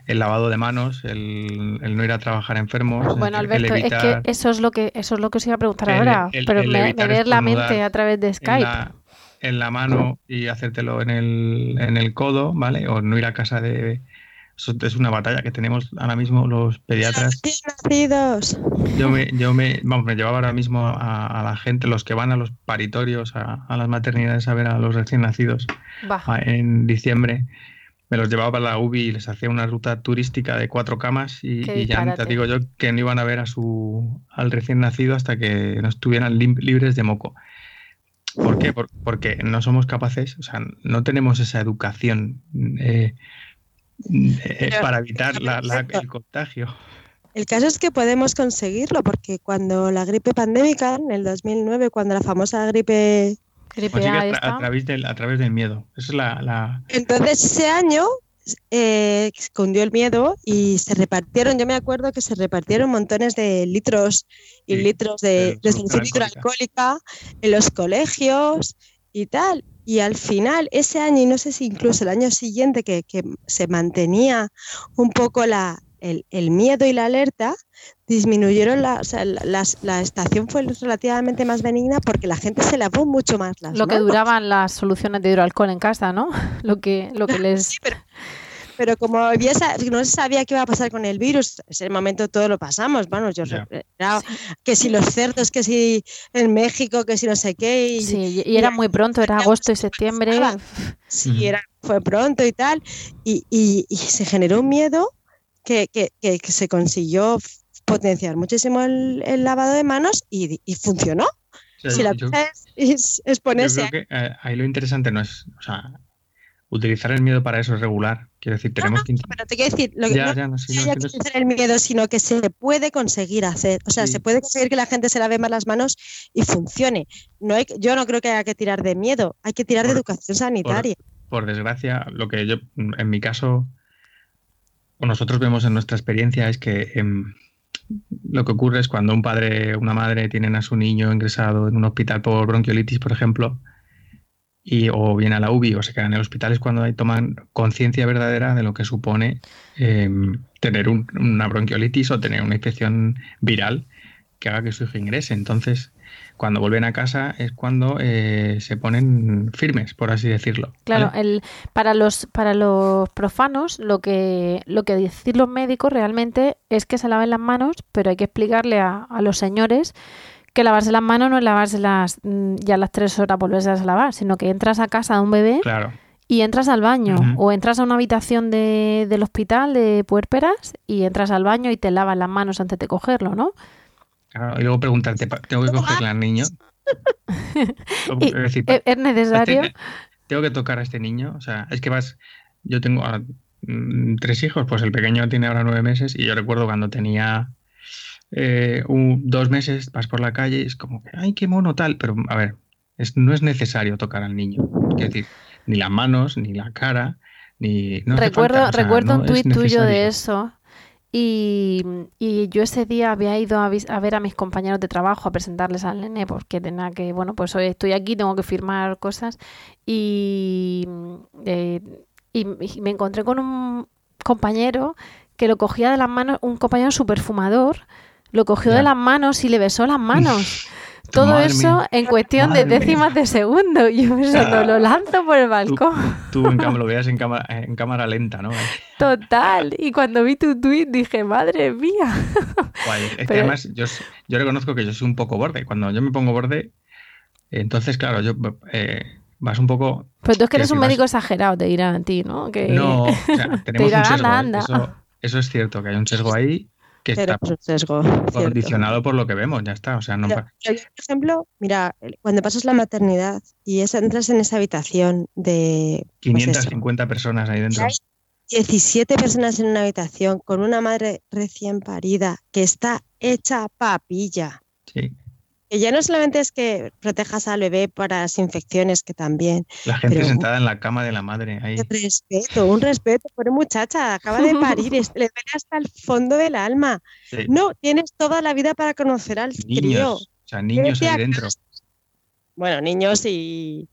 el lavado de manos, el, el no ir a trabajar enfermos, Bueno, el- el Alberto, es que eso es lo que eso es lo que os iba a preguntar ahora, pero me, me lees la mente a través de en Skype. la, en la mano y hacértelo en el, en el codo, ¿vale? O no ir a casa de... Es una batalla que tenemos ahora mismo los pediatras. nacidos. Yo me, yo me, vamos, me llevaba ahora mismo a, a la gente, los que van a los paritorios, a, a las maternidades a ver a los recién nacidos a- en diciembre. Me los llevaba para la UBI y les hacía una ruta turística de cuatro camas y, y ya te digo yo que no iban a ver a su, al recién nacido hasta que no estuvieran libres de moco. ¿Por qué? Por- porque no somos capaces, o sea, no tenemos esa educación eh, eh, Pero- para evitar la- la- el contagio. El caso es que podemos conseguirlo porque cuando la gripe pandémica, en el 2009, cuando la famosa gripe... Que a, tra- a través del, a través del miedo. Esa es la, la- Entonces ese año eh, cundió el miedo y se repartieron, yo me acuerdo que se repartieron montones de litros y Sí, litros de, de de hidroalcohólica en los colegios y tal. Y al final, ese año, y no sé si incluso el año siguiente, que, que se mantenía un poco la, el, el miedo y la alerta, disminuyeron la, o sea, la, estación fue relativamente más benigna porque la gente se lavó mucho más las Lo que duraban las soluciones de hidroalcohol en casa, ¿no? (laughs) Lo que lo que (laughs) les Pero como había no se sabía qué iba a pasar con el virus, ese momento todo lo pasamos. Bueno, yo era que si los cerdos, que si en México, que si no sé qué. Y, Sí, y era muy pronto, era agosto y septiembre. Sí, era, fue pronto y tal. Y, y- y se generó un miedo que, que- que- que se consiguió potenciar muchísimo el, el lavado de manos y, y funcionó. o sea, si la yo- es, es- es Yo ponerse creo que eh, ahí lo interesante no es, o sea, utilizar el miedo para eso es regular. Quiero decir, tenemos que... Pero te quiero decir, lo que Ya, no, ya, no, sí, no, que utilizar el miedo, sino que se puede conseguir hacer. O sea, Sí. se puede conseguir que la gente se lave más las manos y funcione. No hay, yo no creo que haya que tirar de miedo, hay que tirar de educación sanitaria. por desgracia, lo que yo, en mi caso, o nosotros vemos en nuestra experiencia es que em, lo que ocurre es cuando un padre o una madre tienen a su niño ingresado en un hospital por bronquiolitis, por ejemplo, y, o viene a la UBI o se quedan en el hospital, es cuando ahí toman conciencia verdadera de lo que supone em, tener un- una bronquiolitis o tener una infección viral que haga que su hijo ingrese. Entonces, cuando vuelven a casa es cuando eh, se ponen firmes, por así decirlo. Claro, el, para los para los profanos lo que lo que dicen los médicos realmente es que se laven las manos, pero hay que explicarle a, a los señores que lavarse las manos no es lavarse las mm, ya las tres horas volverse a lavar, sino que entras a casa de un bebé Claro. y entras al baño o entras a una habitación de, del hospital de puérperas y entras al baño y te lavas las manos antes de cogerlo, ¿no? Claro, y luego preguntarte, ¿pa- ¿tengo que cogerle al niño? Y (laughs) es decir, ¿Es, es necesario? ¿te- ¿tengo que tocar a este niño? O sea, es que vas, yo tengo ahora, mm, tres hijos, pues el pequeño tiene ahora nueve meses y yo recuerdo cuando tenía eh, un- dos meses, vas por la calle y es como que, ay, qué mono tal, pero a ver, es, no es necesario tocar al niño, es decir, ni las manos, ni la cara, ni... No recuerdo falta, o sea, recuerdo no un tuit tuyo de eso y, y yo ese día había ido a, a ver a mis compañeros de trabajo a presentarles al nene porque tenía que, bueno, pues hoy estoy aquí, tengo que firmar cosas y, eh, y, y me encontré con un compañero que lo cogía de las manos, un compañero super fumador, lo cogió de las manos y le besó las manos. Todo Madre eso mía. en cuestión de mía. décimas de segundo. Y yo pensando, lo lanzo por el balcón. Tú en lo veas en cámara, en cámara lenta, ¿no? Total. Y cuando vi tu tweet dije, madre mía. Guay. Es que además yo, yo reconozco que yo soy un poco borde. Cuando yo me pongo borde, entonces, claro, yo eh, vas un poco. Pero tú es que eres un vas- médico exagerado, te dirán a ti, ¿no? Que... No, o sea, (laughs) te tenemos dirán, un sesgo. anda, ¿eh? anda. Eso, eso es cierto, que hay un sesgo ahí. Que Pero está sesgo. cierto. condicionado por lo que vemos, ya está. O sea, no Pero- pa- pero yo, por ejemplo, mira, cuando pasas la maternidad y es- entras en esa habitación de pues eso, 550 personas ahí dentro. hay 17 personas en una habitación con una madre recién parida que está hecha papilla. Sí. Que ya no solamente es que protejas al bebé para las infecciones, que también. La gente pero sentada en la cama de la madre ahí. un respeto, un respeto. Pobre muchacha, acaba de parir, (laughs) es- le duele hasta el fondo del alma. Sí. No, tienes toda la vida para conocer al crío. Niños, o sea, niños ahí dentro. Bueno, niños y,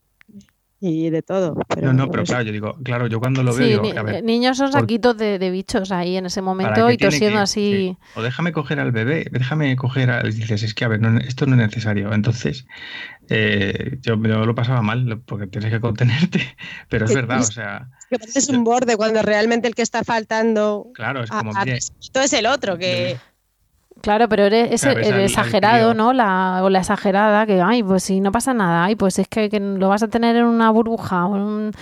y de todo. Pero No, no, pero es- claro, yo digo, claro, yo cuando lo veo Sí, digo, ni- a ver, niños son ¿por- saquitos de, de bichos ahí en ese ¿para momento y tosiendo que- así. sí, O déjame coger al bebé, déjame coger al... Dices, es que, a ver, no- esto no es necesario. Entonces, eh, yo, yo lo pasaba mal, porque tienes que contenerte. (laughs) Pero es verdad, o sea, que pareces un borde cuando realmente el que está faltando claro, es a, como, a mire, respeto es el otro, que Claro, pero eres Claro, al exagerado. ¿no? La, o la exagerada, que, ay, pues si no pasa nada, ay, pues es que, que lo vas a tener en una burbuja, o en un-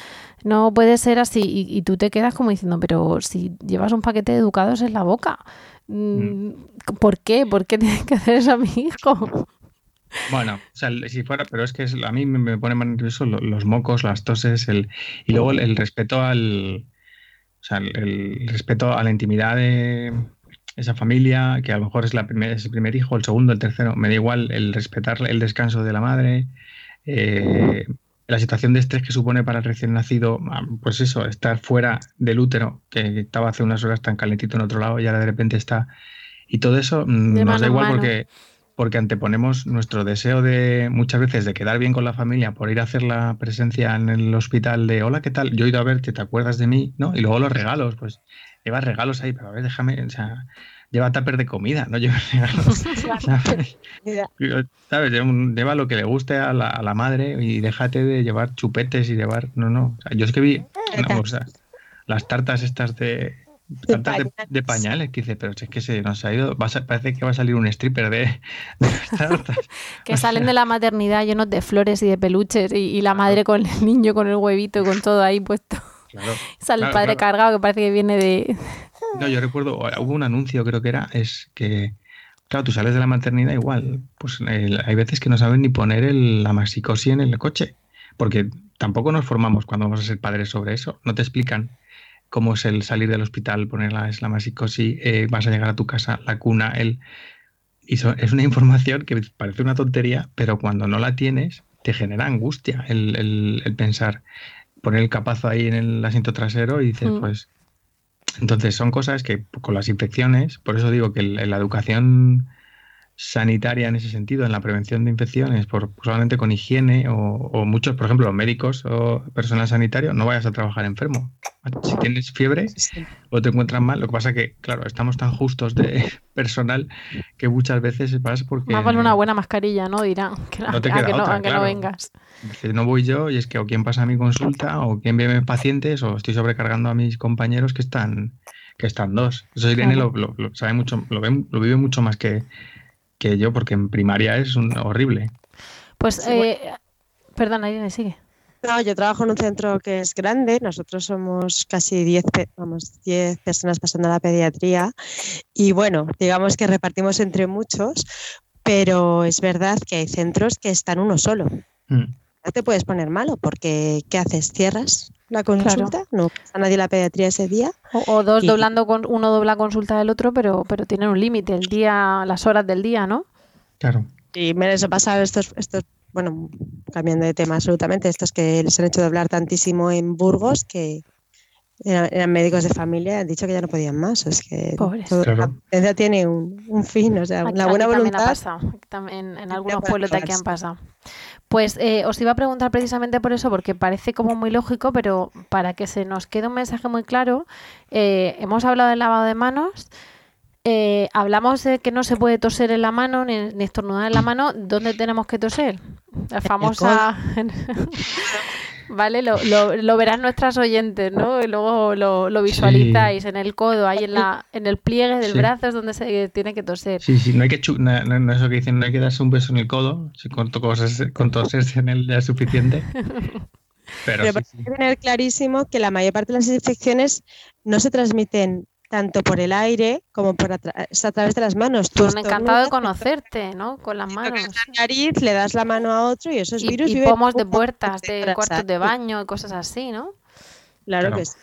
no puede ser así. Y, y tú te quedas como diciendo, pero si llevas un paquete de educados en la boca, mm, ¿por qué? ¿Por qué tienes que hacer eso a mi hijo? Bueno, o sea, si fuera, pero es que es- a mí me, pone más nervioso lo- los mocos, las toses, el, y luego el, el respeto al, o sea, el, el respeto a la intimidad de esa familia, que a lo mejor es, la primer, es el primer hijo, el segundo, el tercero, me da igual el respetar el descanso de la madre, eh, la situación de estrés que supone para el recién nacido, ah, pues eso, estar fuera del útero, que estaba hace unas horas tan calentito en otro lado y ahora de repente está, y todo eso mm, De nos da igual porque porque anteponemos nuestro deseo de muchas veces de quedar bien con la familia por ir a hacer la presencia en el hospital de hola, ¿qué tal? Yo he ido a verte, ¿te acuerdas de mí? ¿No? Y luego los regalos, pues llevas regalos ahí, pero a ver, déjame, o sea, lleva tupper de comida, no lleva (laughs) regalos. (laughs) ¿sabes? Lleva, lleva lo que le guste a la, a la madre y déjate de llevar chupetes y llevar. No, no. O sea, yo es que vi o sea, las tartas estas de. Tartas de, de pañales, que dice, pero si es que se nos ha ido, va a parece que va a salir un stripper de, (laughs) de las tartas. Que salen de la maternidad llenos de flores y de peluches y, y la madre con el niño con el huevito y con todo ahí puesto. Claro. Sale Claro, el padre claro. cargado que parece que viene de... No, yo recuerdo, hubo un anuncio, creo que era, es que, claro, tú sales de la maternidad igual, pues el- hay veces que no saben ni poner el- la maxicosi en el coche, porque tampoco nos formamos cuando vamos a ser padres sobre eso, no te explican cómo es el salir del hospital, poner la, la maxicosi, eh, vas a llegar a tu casa, la cuna, el... Y so- es una (laughs) información que parece una tontería, pero cuando no la tienes, te genera angustia el, el- el pensar, poner el capazo ahí en el asiento trasero y dices, Mm. pues entonces son cosas que con las infecciones, por eso digo que la educación sanitaria en ese sentido, en la prevención de infecciones, por, solamente con higiene o, o muchos, por ejemplo, médicos o personal sanitario, no vayas a trabajar enfermo. Si tienes fiebre o te encuentras mal, lo que pasa que, claro, estamos tan justos de (laughs) personal que muchas veces vas porque Más vale una buena mascarilla, ¿no? Dirán. Que, No te a queda que no, otra, a que claro. no vengas. dices, no voy yo y es que o quién pasa a mi consulta o quién ve a mis pacientes o estoy sobrecargando a mis compañeros que están que están dos. Eso Irene Claro. lo, lo- lo sabe mucho, lo, ve- lo vive mucho más que, que yo porque en primaria es un, horrible. Pues, Sí, bueno. eh, perdona, Irene, sigue. No, yo trabajo en un centro que es grande, nosotros somos casi 10, pe- vamos, 10 personas pasando a la pediatría y bueno, digamos que repartimos entre muchos, pero es verdad que hay centros que están uno solo. Mm. No te puedes poner malo porque ¿qué haces? ¿Cierras la consulta? No pasa nadie la pediatría ese día. O, o dos Y- doblando con uno dobla consulta del otro, pero, pero tienen un límite, el día, las horas del día, ¿no? Claro. Y me les ha pasado estos, estos, bueno, cambiando de tema absolutamente, estos que les han hecho doblar tantísimo en Burgos que eran, eran médicos de familia, han dicho que ya no podían más. Es que Pobres. todo- Claro. la potencia tiene un, un fin, o sea, Aquí- la buena aquí también ha voluntad. pasado, también en algunos pueblos de aquí han pasado. Pues eh, os iba a preguntar precisamente por eso, porque parece como muy lógico, pero para que se nos quede un mensaje muy claro, eh, hemos hablado del lavado de manos, eh, hablamos de que no se puede toser en la mano ni, ni estornudar en la mano. ¿Dónde tenemos que toser? La famosa... (laughs) Vale, lo, lo, lo verán nuestras oyentes, ¿no? Y luego lo, lo visualizáis en el codo, ahí en, la, en el pliegue del Sí. brazo es donde se tiene que toser. Sí, sí, no hay que chu- no, no- no eso que dicen, no hay que darse un beso en el codo, si con, toserse- con toserse en él ya es suficiente. (laughs) Pero Pero sí, sí. hay que tener clarísimo que la mayor parte de las infecciones no se transmiten tanto por el aire como por a, tra a través de las manos. Tú un encantado de conocerte, ¿no? Con las manos. La nariz, le das la mano a otro y esos y, virus y pomos de puertas, de cuartos de baño y cosas así, ¿no? Claro, claro. que sí.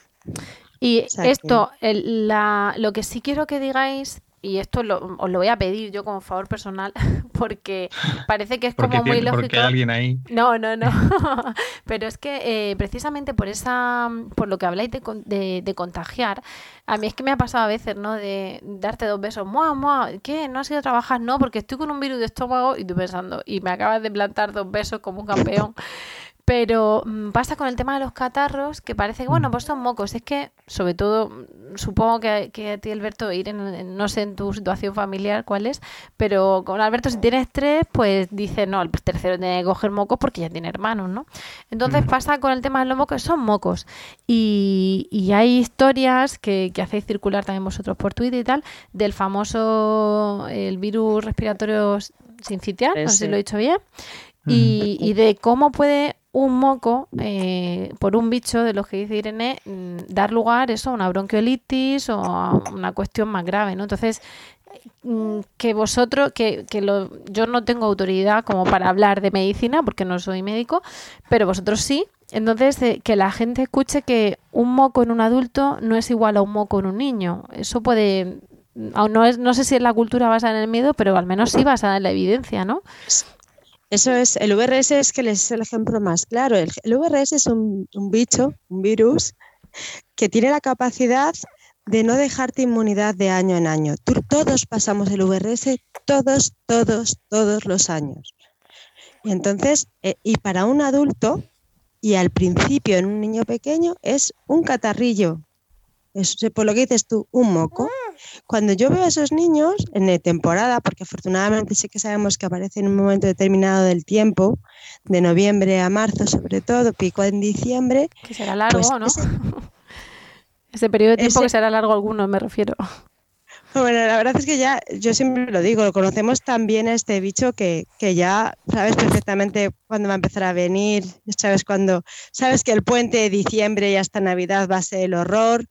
Y o sea, esto, el, la, lo que sí quiero que digáis y esto lo, os lo voy a pedir yo como favor personal, (laughs) porque parece que es como muy lógico. Porque hay alguien ahí. No, no, no. (laughs) Pero es que eh, precisamente por esa, por lo que habláis de, de, de, contagiar, a mí es que me ha pasado a veces, ¿no? De darte dos besos, ¡mua, mua! ¿Qué? ¿No has ido a trabajar? No, porque estoy con un virus de estómago y tú pensando, y me acabas de plantar dos besos como un campeón. Pero mmm, pasa con el tema de los catarros, que parece que, bueno, pues son mocos. Es que, sobre todo, supongo que, que a ti, Alberto, ir en, en, no sé en tu situación familiar cuál es, pero con Alberto, si tienes tres, pues dice, no, el tercero tiene que coger mocos porque ya tiene hermanos, ¿no? Entonces mm. pasa con el tema de los mocos, son mocos. Y, y hay historias que, que, hacéis circular también vosotros por Twitter y tal, del famoso, el virus respiratorio sincitial, no sé si lo he dicho bien, y, y, de cómo puede un moco eh, por un bicho de los que dice Irene mm, dar lugar eso a una bronquiolitis o a una cuestión más grave, ¿no? Entonces mm, que vosotros, que, que lo, yo no tengo autoridad como para hablar de medicina porque no soy médico, pero vosotros sí. Entonces, eh, que la gente escuche que un moco en un adulto no es igual a un moco en un niño. Eso puede, aún no, es, no sé si es la cultura basada en el miedo, pero al menos sí basada en la evidencia, ¿no? Eso es, el VRS es que es el ejemplo más claro. El, el VRS es un, un, bicho, un virus, que tiene la capacidad de no dejarte inmunidad de año en año. Todos pasamos el VRS, todos, todos, todos los años. Y entonces, eh, y para un adulto, y al principio en un niño pequeño, es un catarrillo. Es, por lo que dices tú, un moco. Cuando yo veo a esos niños en temporada, porque afortunadamente sí que sabemos que aparecen en un momento determinado del tiempo, de noviembre a marzo sobre todo, pico en diciembre. Que será largo, pues ¿no? Ese, (laughs) ese, periodo de tiempo ese, que será largo alguno, me refiero. Bueno, la verdad es que ya, yo siempre lo digo, conocemos tan bien a este bicho que, que ya sabes perfectamente cuándo va a empezar a venir, sabes cuándo, sabes que el puente de diciembre y hasta Navidad va a ser el horror,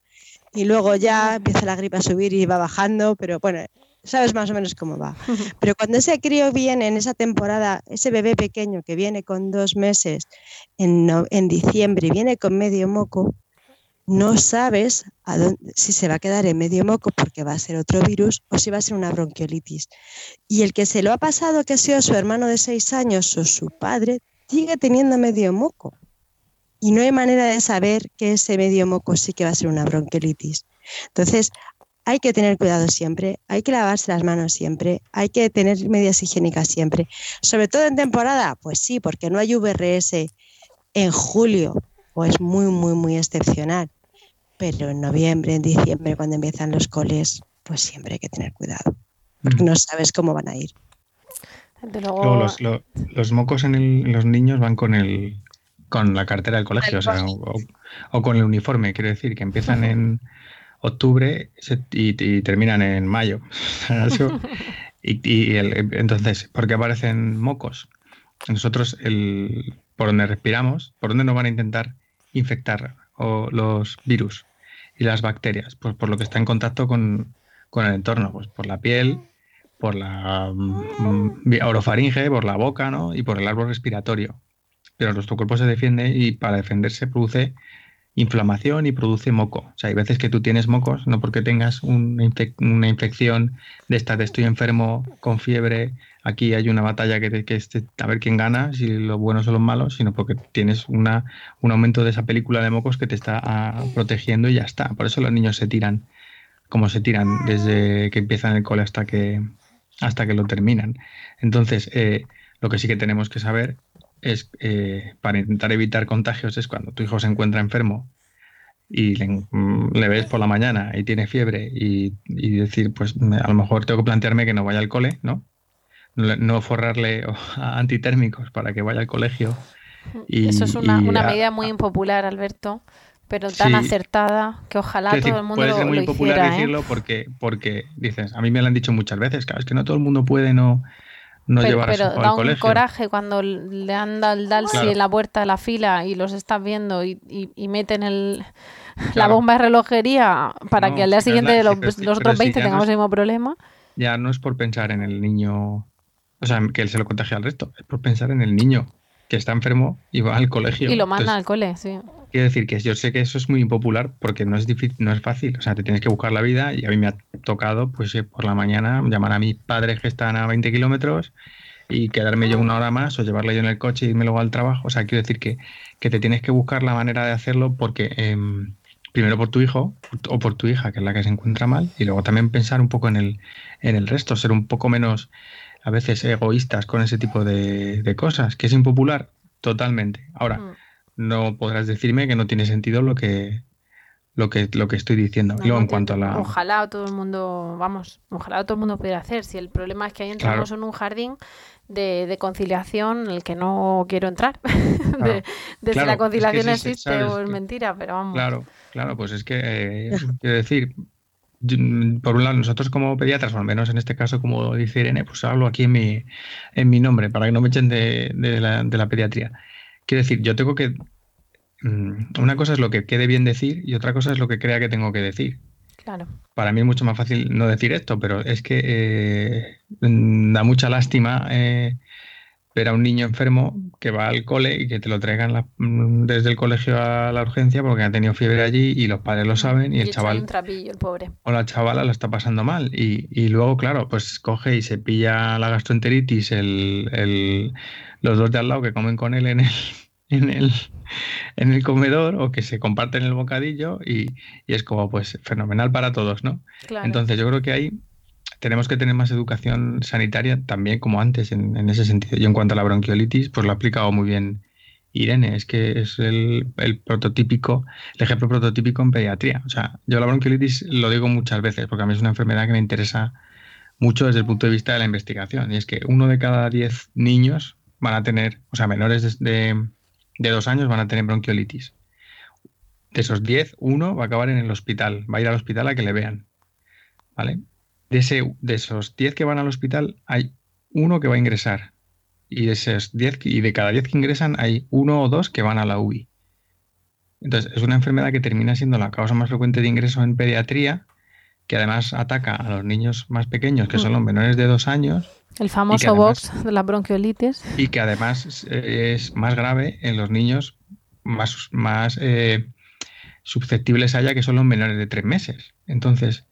y luego ya empieza la gripe a subir y va bajando, pero bueno, sabes más o menos cómo va. (laughs) Pero cuando ese crío viene en esa temporada, ese bebé pequeño que viene con dos meses en, no, en diciembre y viene con medio moco, no sabes a dónde, si se va a quedar en medio moco porque va a ser otro virus o si va a ser una bronquiolitis. Y el que se lo ha pasado, que ha sido su hermano de seis años o su padre, sigue teniendo medio moco y no hay manera de saber que ese medio moco sí que va a ser una bronquiolitis. Entonces, hay que tener cuidado siempre, hay que lavarse las manos siempre, hay que tener medidas higiénicas siempre. Sobre todo en temporada, pues sí, porque no hay VRS en julio, o es muy, muy, muy excepcional. Pero en noviembre, en diciembre, cuando empiezan los coles, pues siempre hay que tener cuidado, porque no sabes cómo van a ir. Luego... Luego los, los, los, mocos en, el, en los niños van con el, con la cartera del colegio, o, sea, o, o, con el uniforme, quiero decir, que empiezan en octubre y, y terminan en mayo. (laughs) (laughs) y, y el, entonces, ¿por qué aparecen mocos? Nosotros, el, por donde respiramos, por donde nos van a intentar infectar o los virus y las bacterias, pues por lo que está en contacto con, con el entorno, pues por la piel, por la mm, orofaringe, por la boca, ¿no? Y por el árbol respiratorio pero nuestro cuerpo se defiende y para defenderse produce inflamación y produce moco. O sea, hay veces que tú tienes mocos, no porque tengas una, una infección de esta de estoy enfermo con fiebre, aquí hay una batalla que, que este, a ver quién gana, si los buenos o los malos, sino porque tienes una, un aumento de esa película de mocos que te está ah, protegiendo y ya está. Por eso los niños se tiran, como se tiran desde que empiezan el cole hasta que, hasta que lo terminan. Entonces, eh, lo que sí que tenemos que saber es eh, para intentar evitar contagios es cuando tu hijo se encuentra enfermo y le, mm, le ves por la mañana y tiene fiebre y, y, decir, pues a lo mejor tengo que plantearme que no vaya al cole, ¿no? No forrarle (laughs) antitérmicos para que vaya al colegio. Y, Eso es una, una medida muy impopular, Alberto, pero tan sí, acertada que ojalá decir, todo el mundo puede ser muy lo impopular hiciera, decirlo ¿eh? porque, porque dices, a mí me lo han dicho muchas veces, claro, es que no todo el mundo puede, no no pero, llevar a su al da un colegio. coraje cuando le han dado el Dalsi Claro. en la puerta de la fila y los estás viendo y, y- y meten el, la bomba de relojería para No, que al día la- siguiente sí, los, sí, los pero otros sí, 20 ya no tengamos es- el mismo problema. Ya no es por pensar en el niño, o sea, que él se lo contagia al resto, es por pensar en el niño que está enfermo y va al colegio. Y lo Entonces, al cole, sí. Quiero decir que yo sé que eso es muy impopular porque no es difícil, no es fácil. O sea, te tienes que buscar la vida y a mí me ha tocado, pues eh, por la mañana, llamar a mis padres que están a 20 kilómetros y quedarme yo una hora más o llevarle yo en el coche y irme luego al trabajo. O sea, quiero decir que, que te tienes que buscar la manera de hacerlo porque em, primero por tu hijo o por tu hija, que es la que se encuentra mal, y luego también pensar un poco en el, en el resto, ser un poco menos a veces egoístas con ese tipo de, de cosas, que es impopular totalmente. Ahora, Mm. no podrás decirme que no tiene sentido lo que lo que lo que estoy diciendo. No, y luego no, en cuanto a la Ojalá todo el mundo, vamos, ojalá todo el mundo pudiera hacer. Si el problema es que ahí entramos en un jardín de, de conciliación en el que no quiero entrar. (laughs) de, de si Claro, la es que conciliación sí, existe sabes o es que- mentira, pero vamos. Claro, claro, pues es que eh, quiero decir, por un lado, nosotros como pediatras, o al menos en este caso, como dice Irene, pues hablo aquí en mi, en mi nombre, para que no me echen de, de la, de la pediatría. Quiero decir, yo tengo que. mm, Una cosa es lo que quede bien decir y otra cosa es lo que crea que tengo que decir. Claro. Para mí es mucho más fácil no decir esto, pero es que eh, mm, da mucha lástima eh, ver a un niño enfermo que va al cole y que te lo traigan la- mm, desde el colegio a la urgencia porque ha tenido fiebre allí y los padres lo saben y el chaval un trapillo, el pobre. o la chavala lo está pasando mal. Y, y luego, claro, pues coge y se pilla la gastroenteritis el, el- los dos de al lado que comen con él en el, (laughs) en el, en el comedor o que se comparten el bocadillo y, y es como pues fenomenal para todos, ¿no? Claro. Entonces yo creo que ahí tenemos que tener más educación sanitaria también como antes en, ese sentido. Y en cuanto a la bronquiolitis, pues lo ha explicado muy bien Irene, es que es el, prototípico, el ejemplo prototípico en pediatría. O sea, yo la bronquiolitis lo digo muchas veces porque a mí es una enfermedad que me interesa mucho desde el punto de vista de la investigación. Y es que uno de cada diez niños van a tener, o sea, menores de, de, de dos años van a tener bronquiolitis. De esos 10, uno va a acabar en el hospital, va a ir al hospital a que le vean. ¿Vale? De, ese, de esos 10 que van al hospital, hay uno que va a ingresar. Y de, esos 10, y de cada 10 que ingresan, hay uno o dos que van a la UBI. Entonces, es una enfermedad que termina siendo la causa más frecuente de ingreso en pediatría, que además ataca a los niños más pequeños, que son los menores de dos años, El famoso además- box de la bronquiolitis. y que además es más grave en los niños más, más eh, susceptibles a ella, que son los menores de tres meses. Entonces,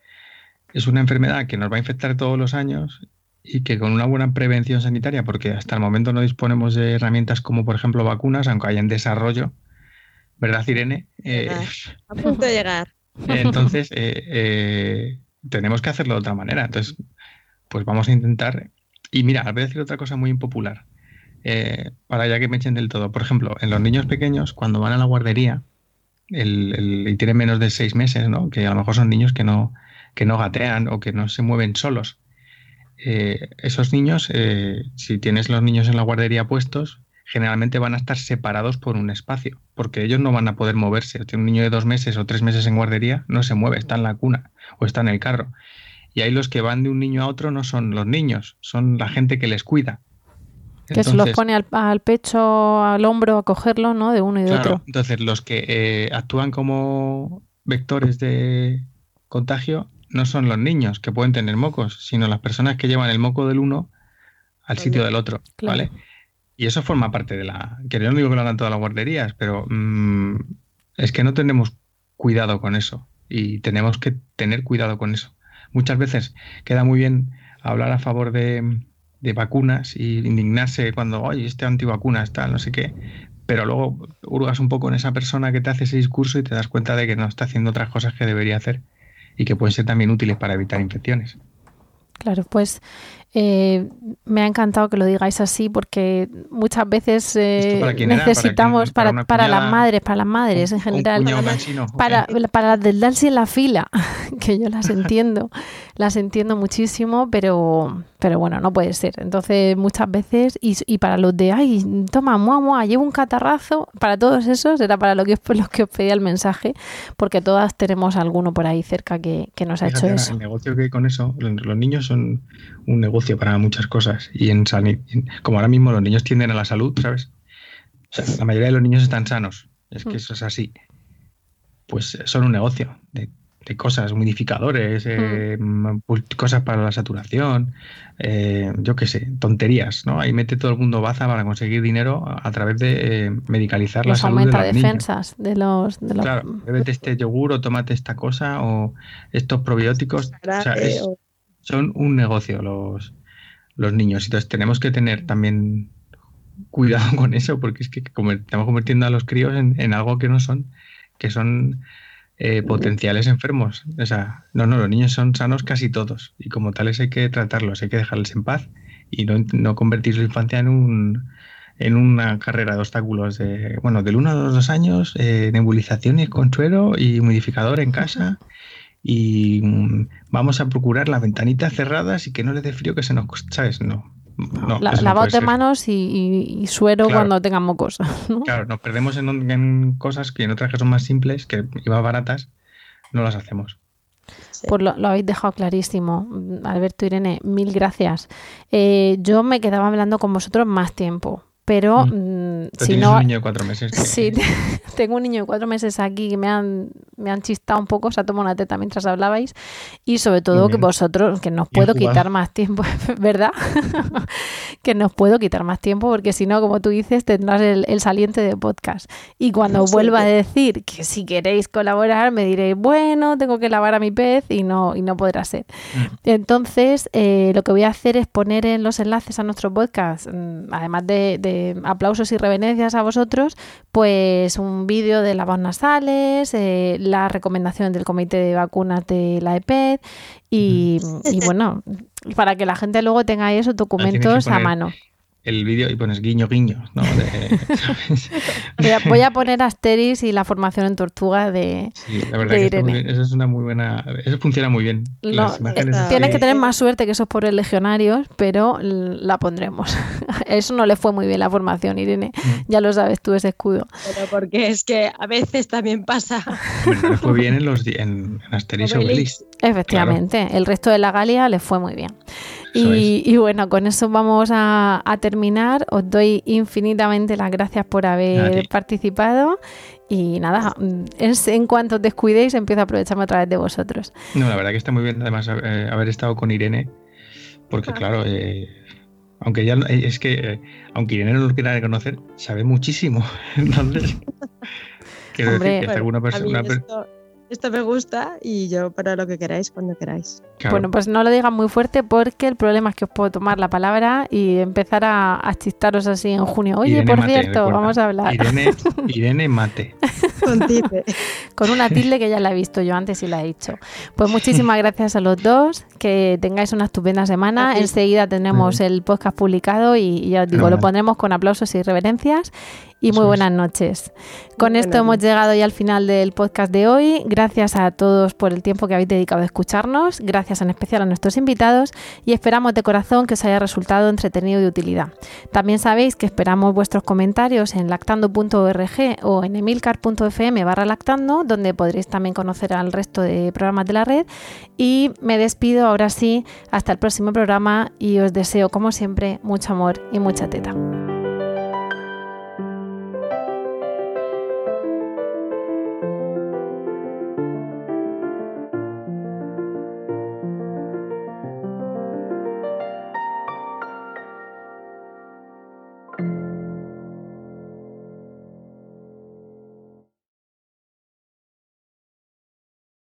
es una enfermedad que nos va a infectar todos los años y que con una buena prevención sanitaria, porque hasta el momento no disponemos de herramientas como, por ejemplo, vacunas, aunque haya en desarrollo, ¿verdad, Irene? Eh, (laughs) A punto de llegar. entonces, eh, eh, tenemos que hacerlo de otra manera. Entonces, pues vamos a intentar. Y mira, voy a decir otra cosa muy impopular, para ya que me echen del todo. Por ejemplo, en los niños pequeños, cuando van a la guardería el- el- y tienen menos de seis meses, ¿no? que a lo mejor son niños que no, que no gatean o que no se mueven solos. eh, esos niños, eh, si tienes los niños en la guardería puestos, generalmente van a estar separados por un espacio, porque ellos no van a poder moverse. Un niño de dos meses o tres meses en guardería no se mueve, está en la cuna o está en el carro. Y ahí los que van de un niño a otro no son los niños, son la gente que les cuida. Que se los pone al, al pecho, al hombro, a cogerlo, ¿no? De uno y de Claro, otro. entonces los que eh, actúan como vectores de contagio no son los niños que pueden tener mocos, sino las personas que llevan el moco del uno al sitio del otro, Claro. ¿vale? Y eso forma parte de la... Que yo no digo que lo hagan todas las guarderías, pero mm, es que no tenemos cuidado con eso y tenemos que tener cuidado con eso. Muchas veces queda muy bien hablar a favor de, de vacunas y indignarse cuando, oye, este antivacunas, tal, no sé qué, pero luego hurgas un poco en esa persona que te hace ese discurso y te das cuenta de que no está haciendo otras cosas que debería hacer y que pueden ser también útiles para evitar infecciones. Claro, pues eh, me ha encantado que lo digáis así porque muchas veces eh, necesitamos? ¿Para para, las madres, para las madres en general, cuñado cansino, ¿o para, para las del darse en la fila, (laughs) que yo las entiendo. las entiendo muchísimo, pero, pero bueno, no puede ser. Entonces, muchas veces, y, y para los de, ay, toma, mua, mua, llevo un catarrazo, para todos esos era para lo que, los (laughs) que os pedía el mensaje, porque todas tenemos alguno por ahí cerca que, que nos ha hecho eso. El negocio que hay con eso, los niños son un negocio para muchas cosas, y en, como ahora mismo los niños tienden a la salud, ¿sabes? O sea, la mayoría de los niños están sanos, es que mm. eso es así. Pues son un negocio de de cosas, humidificadores, eh, mm, cosas para la saturación, eh, yo qué sé, tonterías, ¿no? Ahí mete todo el mundo baza para conseguir dinero a través de eh, medicalizar la salud aumenta de los defensas de los, de los... Claro, bébete este yogur o tómate esta cosa o estos probióticos. O sea, son un negocio los, los niños. Entonces tenemos que tener también cuidado (laughs) con eso porque es que estamos convirtiendo a los críos en, en algo que no son, que son eh, potenciales enfermos. O sea, no, no, los niños son sanos casi todos y como tales hay que tratarlos, hay que dejarles en paz y no, no convertir su infancia en un en una carrera de obstáculos de, bueno, del 1 a los 2 años, eh, nebulización y consuelo y humidificador en casa (laughs) y mm, vamos a procurar las ventanitas cerradas y que no le dé frío que se nos... ¿Sabes? No, no, de manos y, suero cuando tengan mocos. Claro, nos perdemos en, cosas que en otras que son más simples, que iban baratas, no las hacemos. Pues lo, habéis dejado clarísimo. Alberto Irene, mil gracias. Eh, yo me quedaba hablando con vosotros más tiempo, pero mm. mm, si no... un niño de cuatro meses. Sí, (laughs) tengo un niño de cuatro meses aquí que me han, me han chistado un poco, se ha tomado una teta mientras hablabais y sobre todo que vosotros, que nos puedo quitar más tiempo, (laughs) ¿verdad? (laughs) que nos puedo quitar más tiempo porque si no, como tú dices, tendrás el, saliente de podcast. Y cuando vuelva a decir que si queréis colaborar, me diréis, bueno, tengo que lavar a mi pez y no, y no podrá ser. Mm. Entonces, eh, lo que voy a hacer es poner en los enlaces a nuestro podcast, además de aplausos y reverencias a vosotros, pues un vídeo de lavas nasales, eh, las recomendaciones del comité de vacunas de la EPED y, y bueno, para que la gente luego tenga esos documentos a mano el vídeo y pones guiño guiño. ¿no? (laughs) voy, a, poner Asteris y la formación en tortuga de, sí, la verdad que eso es una muy buena. Eso funciona muy bien. tienes que tener más suerte que esos pobres legionarios, pero la pondremos. (laughs) Eso no le fue muy bien la formación, Irene. Mm. Ya lo sabes tú, ese escudo. Pero porque es que a veces también pasa. Bueno, le fue bien en, los, en, Asteris Obelix. Efectivamente, el resto de la Galia le fue muy bien. Y, bueno, con eso vamos a, terminar. Os doy infinitamente las gracias por haber participado. Y nada, en cuanto os descuidéis, empiezo a aprovecharme otra vez de vosotros. No, la verdad que está muy bien, además, eh, haber estado con Irene, porque ah. claro, eh, aunque ya eh, es que, aunque Irene no lo quiera reconocer, sabe muchísimo. (laughs) Entonces, (laughs) quiero decir que alguna persona esto me gusta y yo para lo que queráis, cuando queráis. Bueno, pues no lo digan muy fuerte porque el problema es que os puedo tomar la palabra y empezar a, chistaros así en junio. Oye, por cierto, vamos a hablar. Irene, (laughs) Irene Mate. Con tilde. (laughs) Con una tilde que ya la he visto yo antes y la he dicho. Pues muchísimas (laughs) gracias a los dos, que tengáis una estupenda semana. Enseguida tendremos el podcast publicado y, ya os digo, lo pondremos con aplausos y reverencias y muy buenas noches. Con esto hemos llegado ya al final del podcast de hoy. Gracias a todos por el tiempo que habéis dedicado a escucharnos. Gracias en especial a nuestros invitados y esperamos de corazón que os haya resultado entretenido y de utilidad. También sabéis que esperamos vuestros comentarios en lactando.org o en emilcar.fm barra lactando, donde podréis también conocer al resto de programas de la red. Y me despido ahora sí, hasta el próximo programa y os deseo como siempre mucho amor y mucha teta.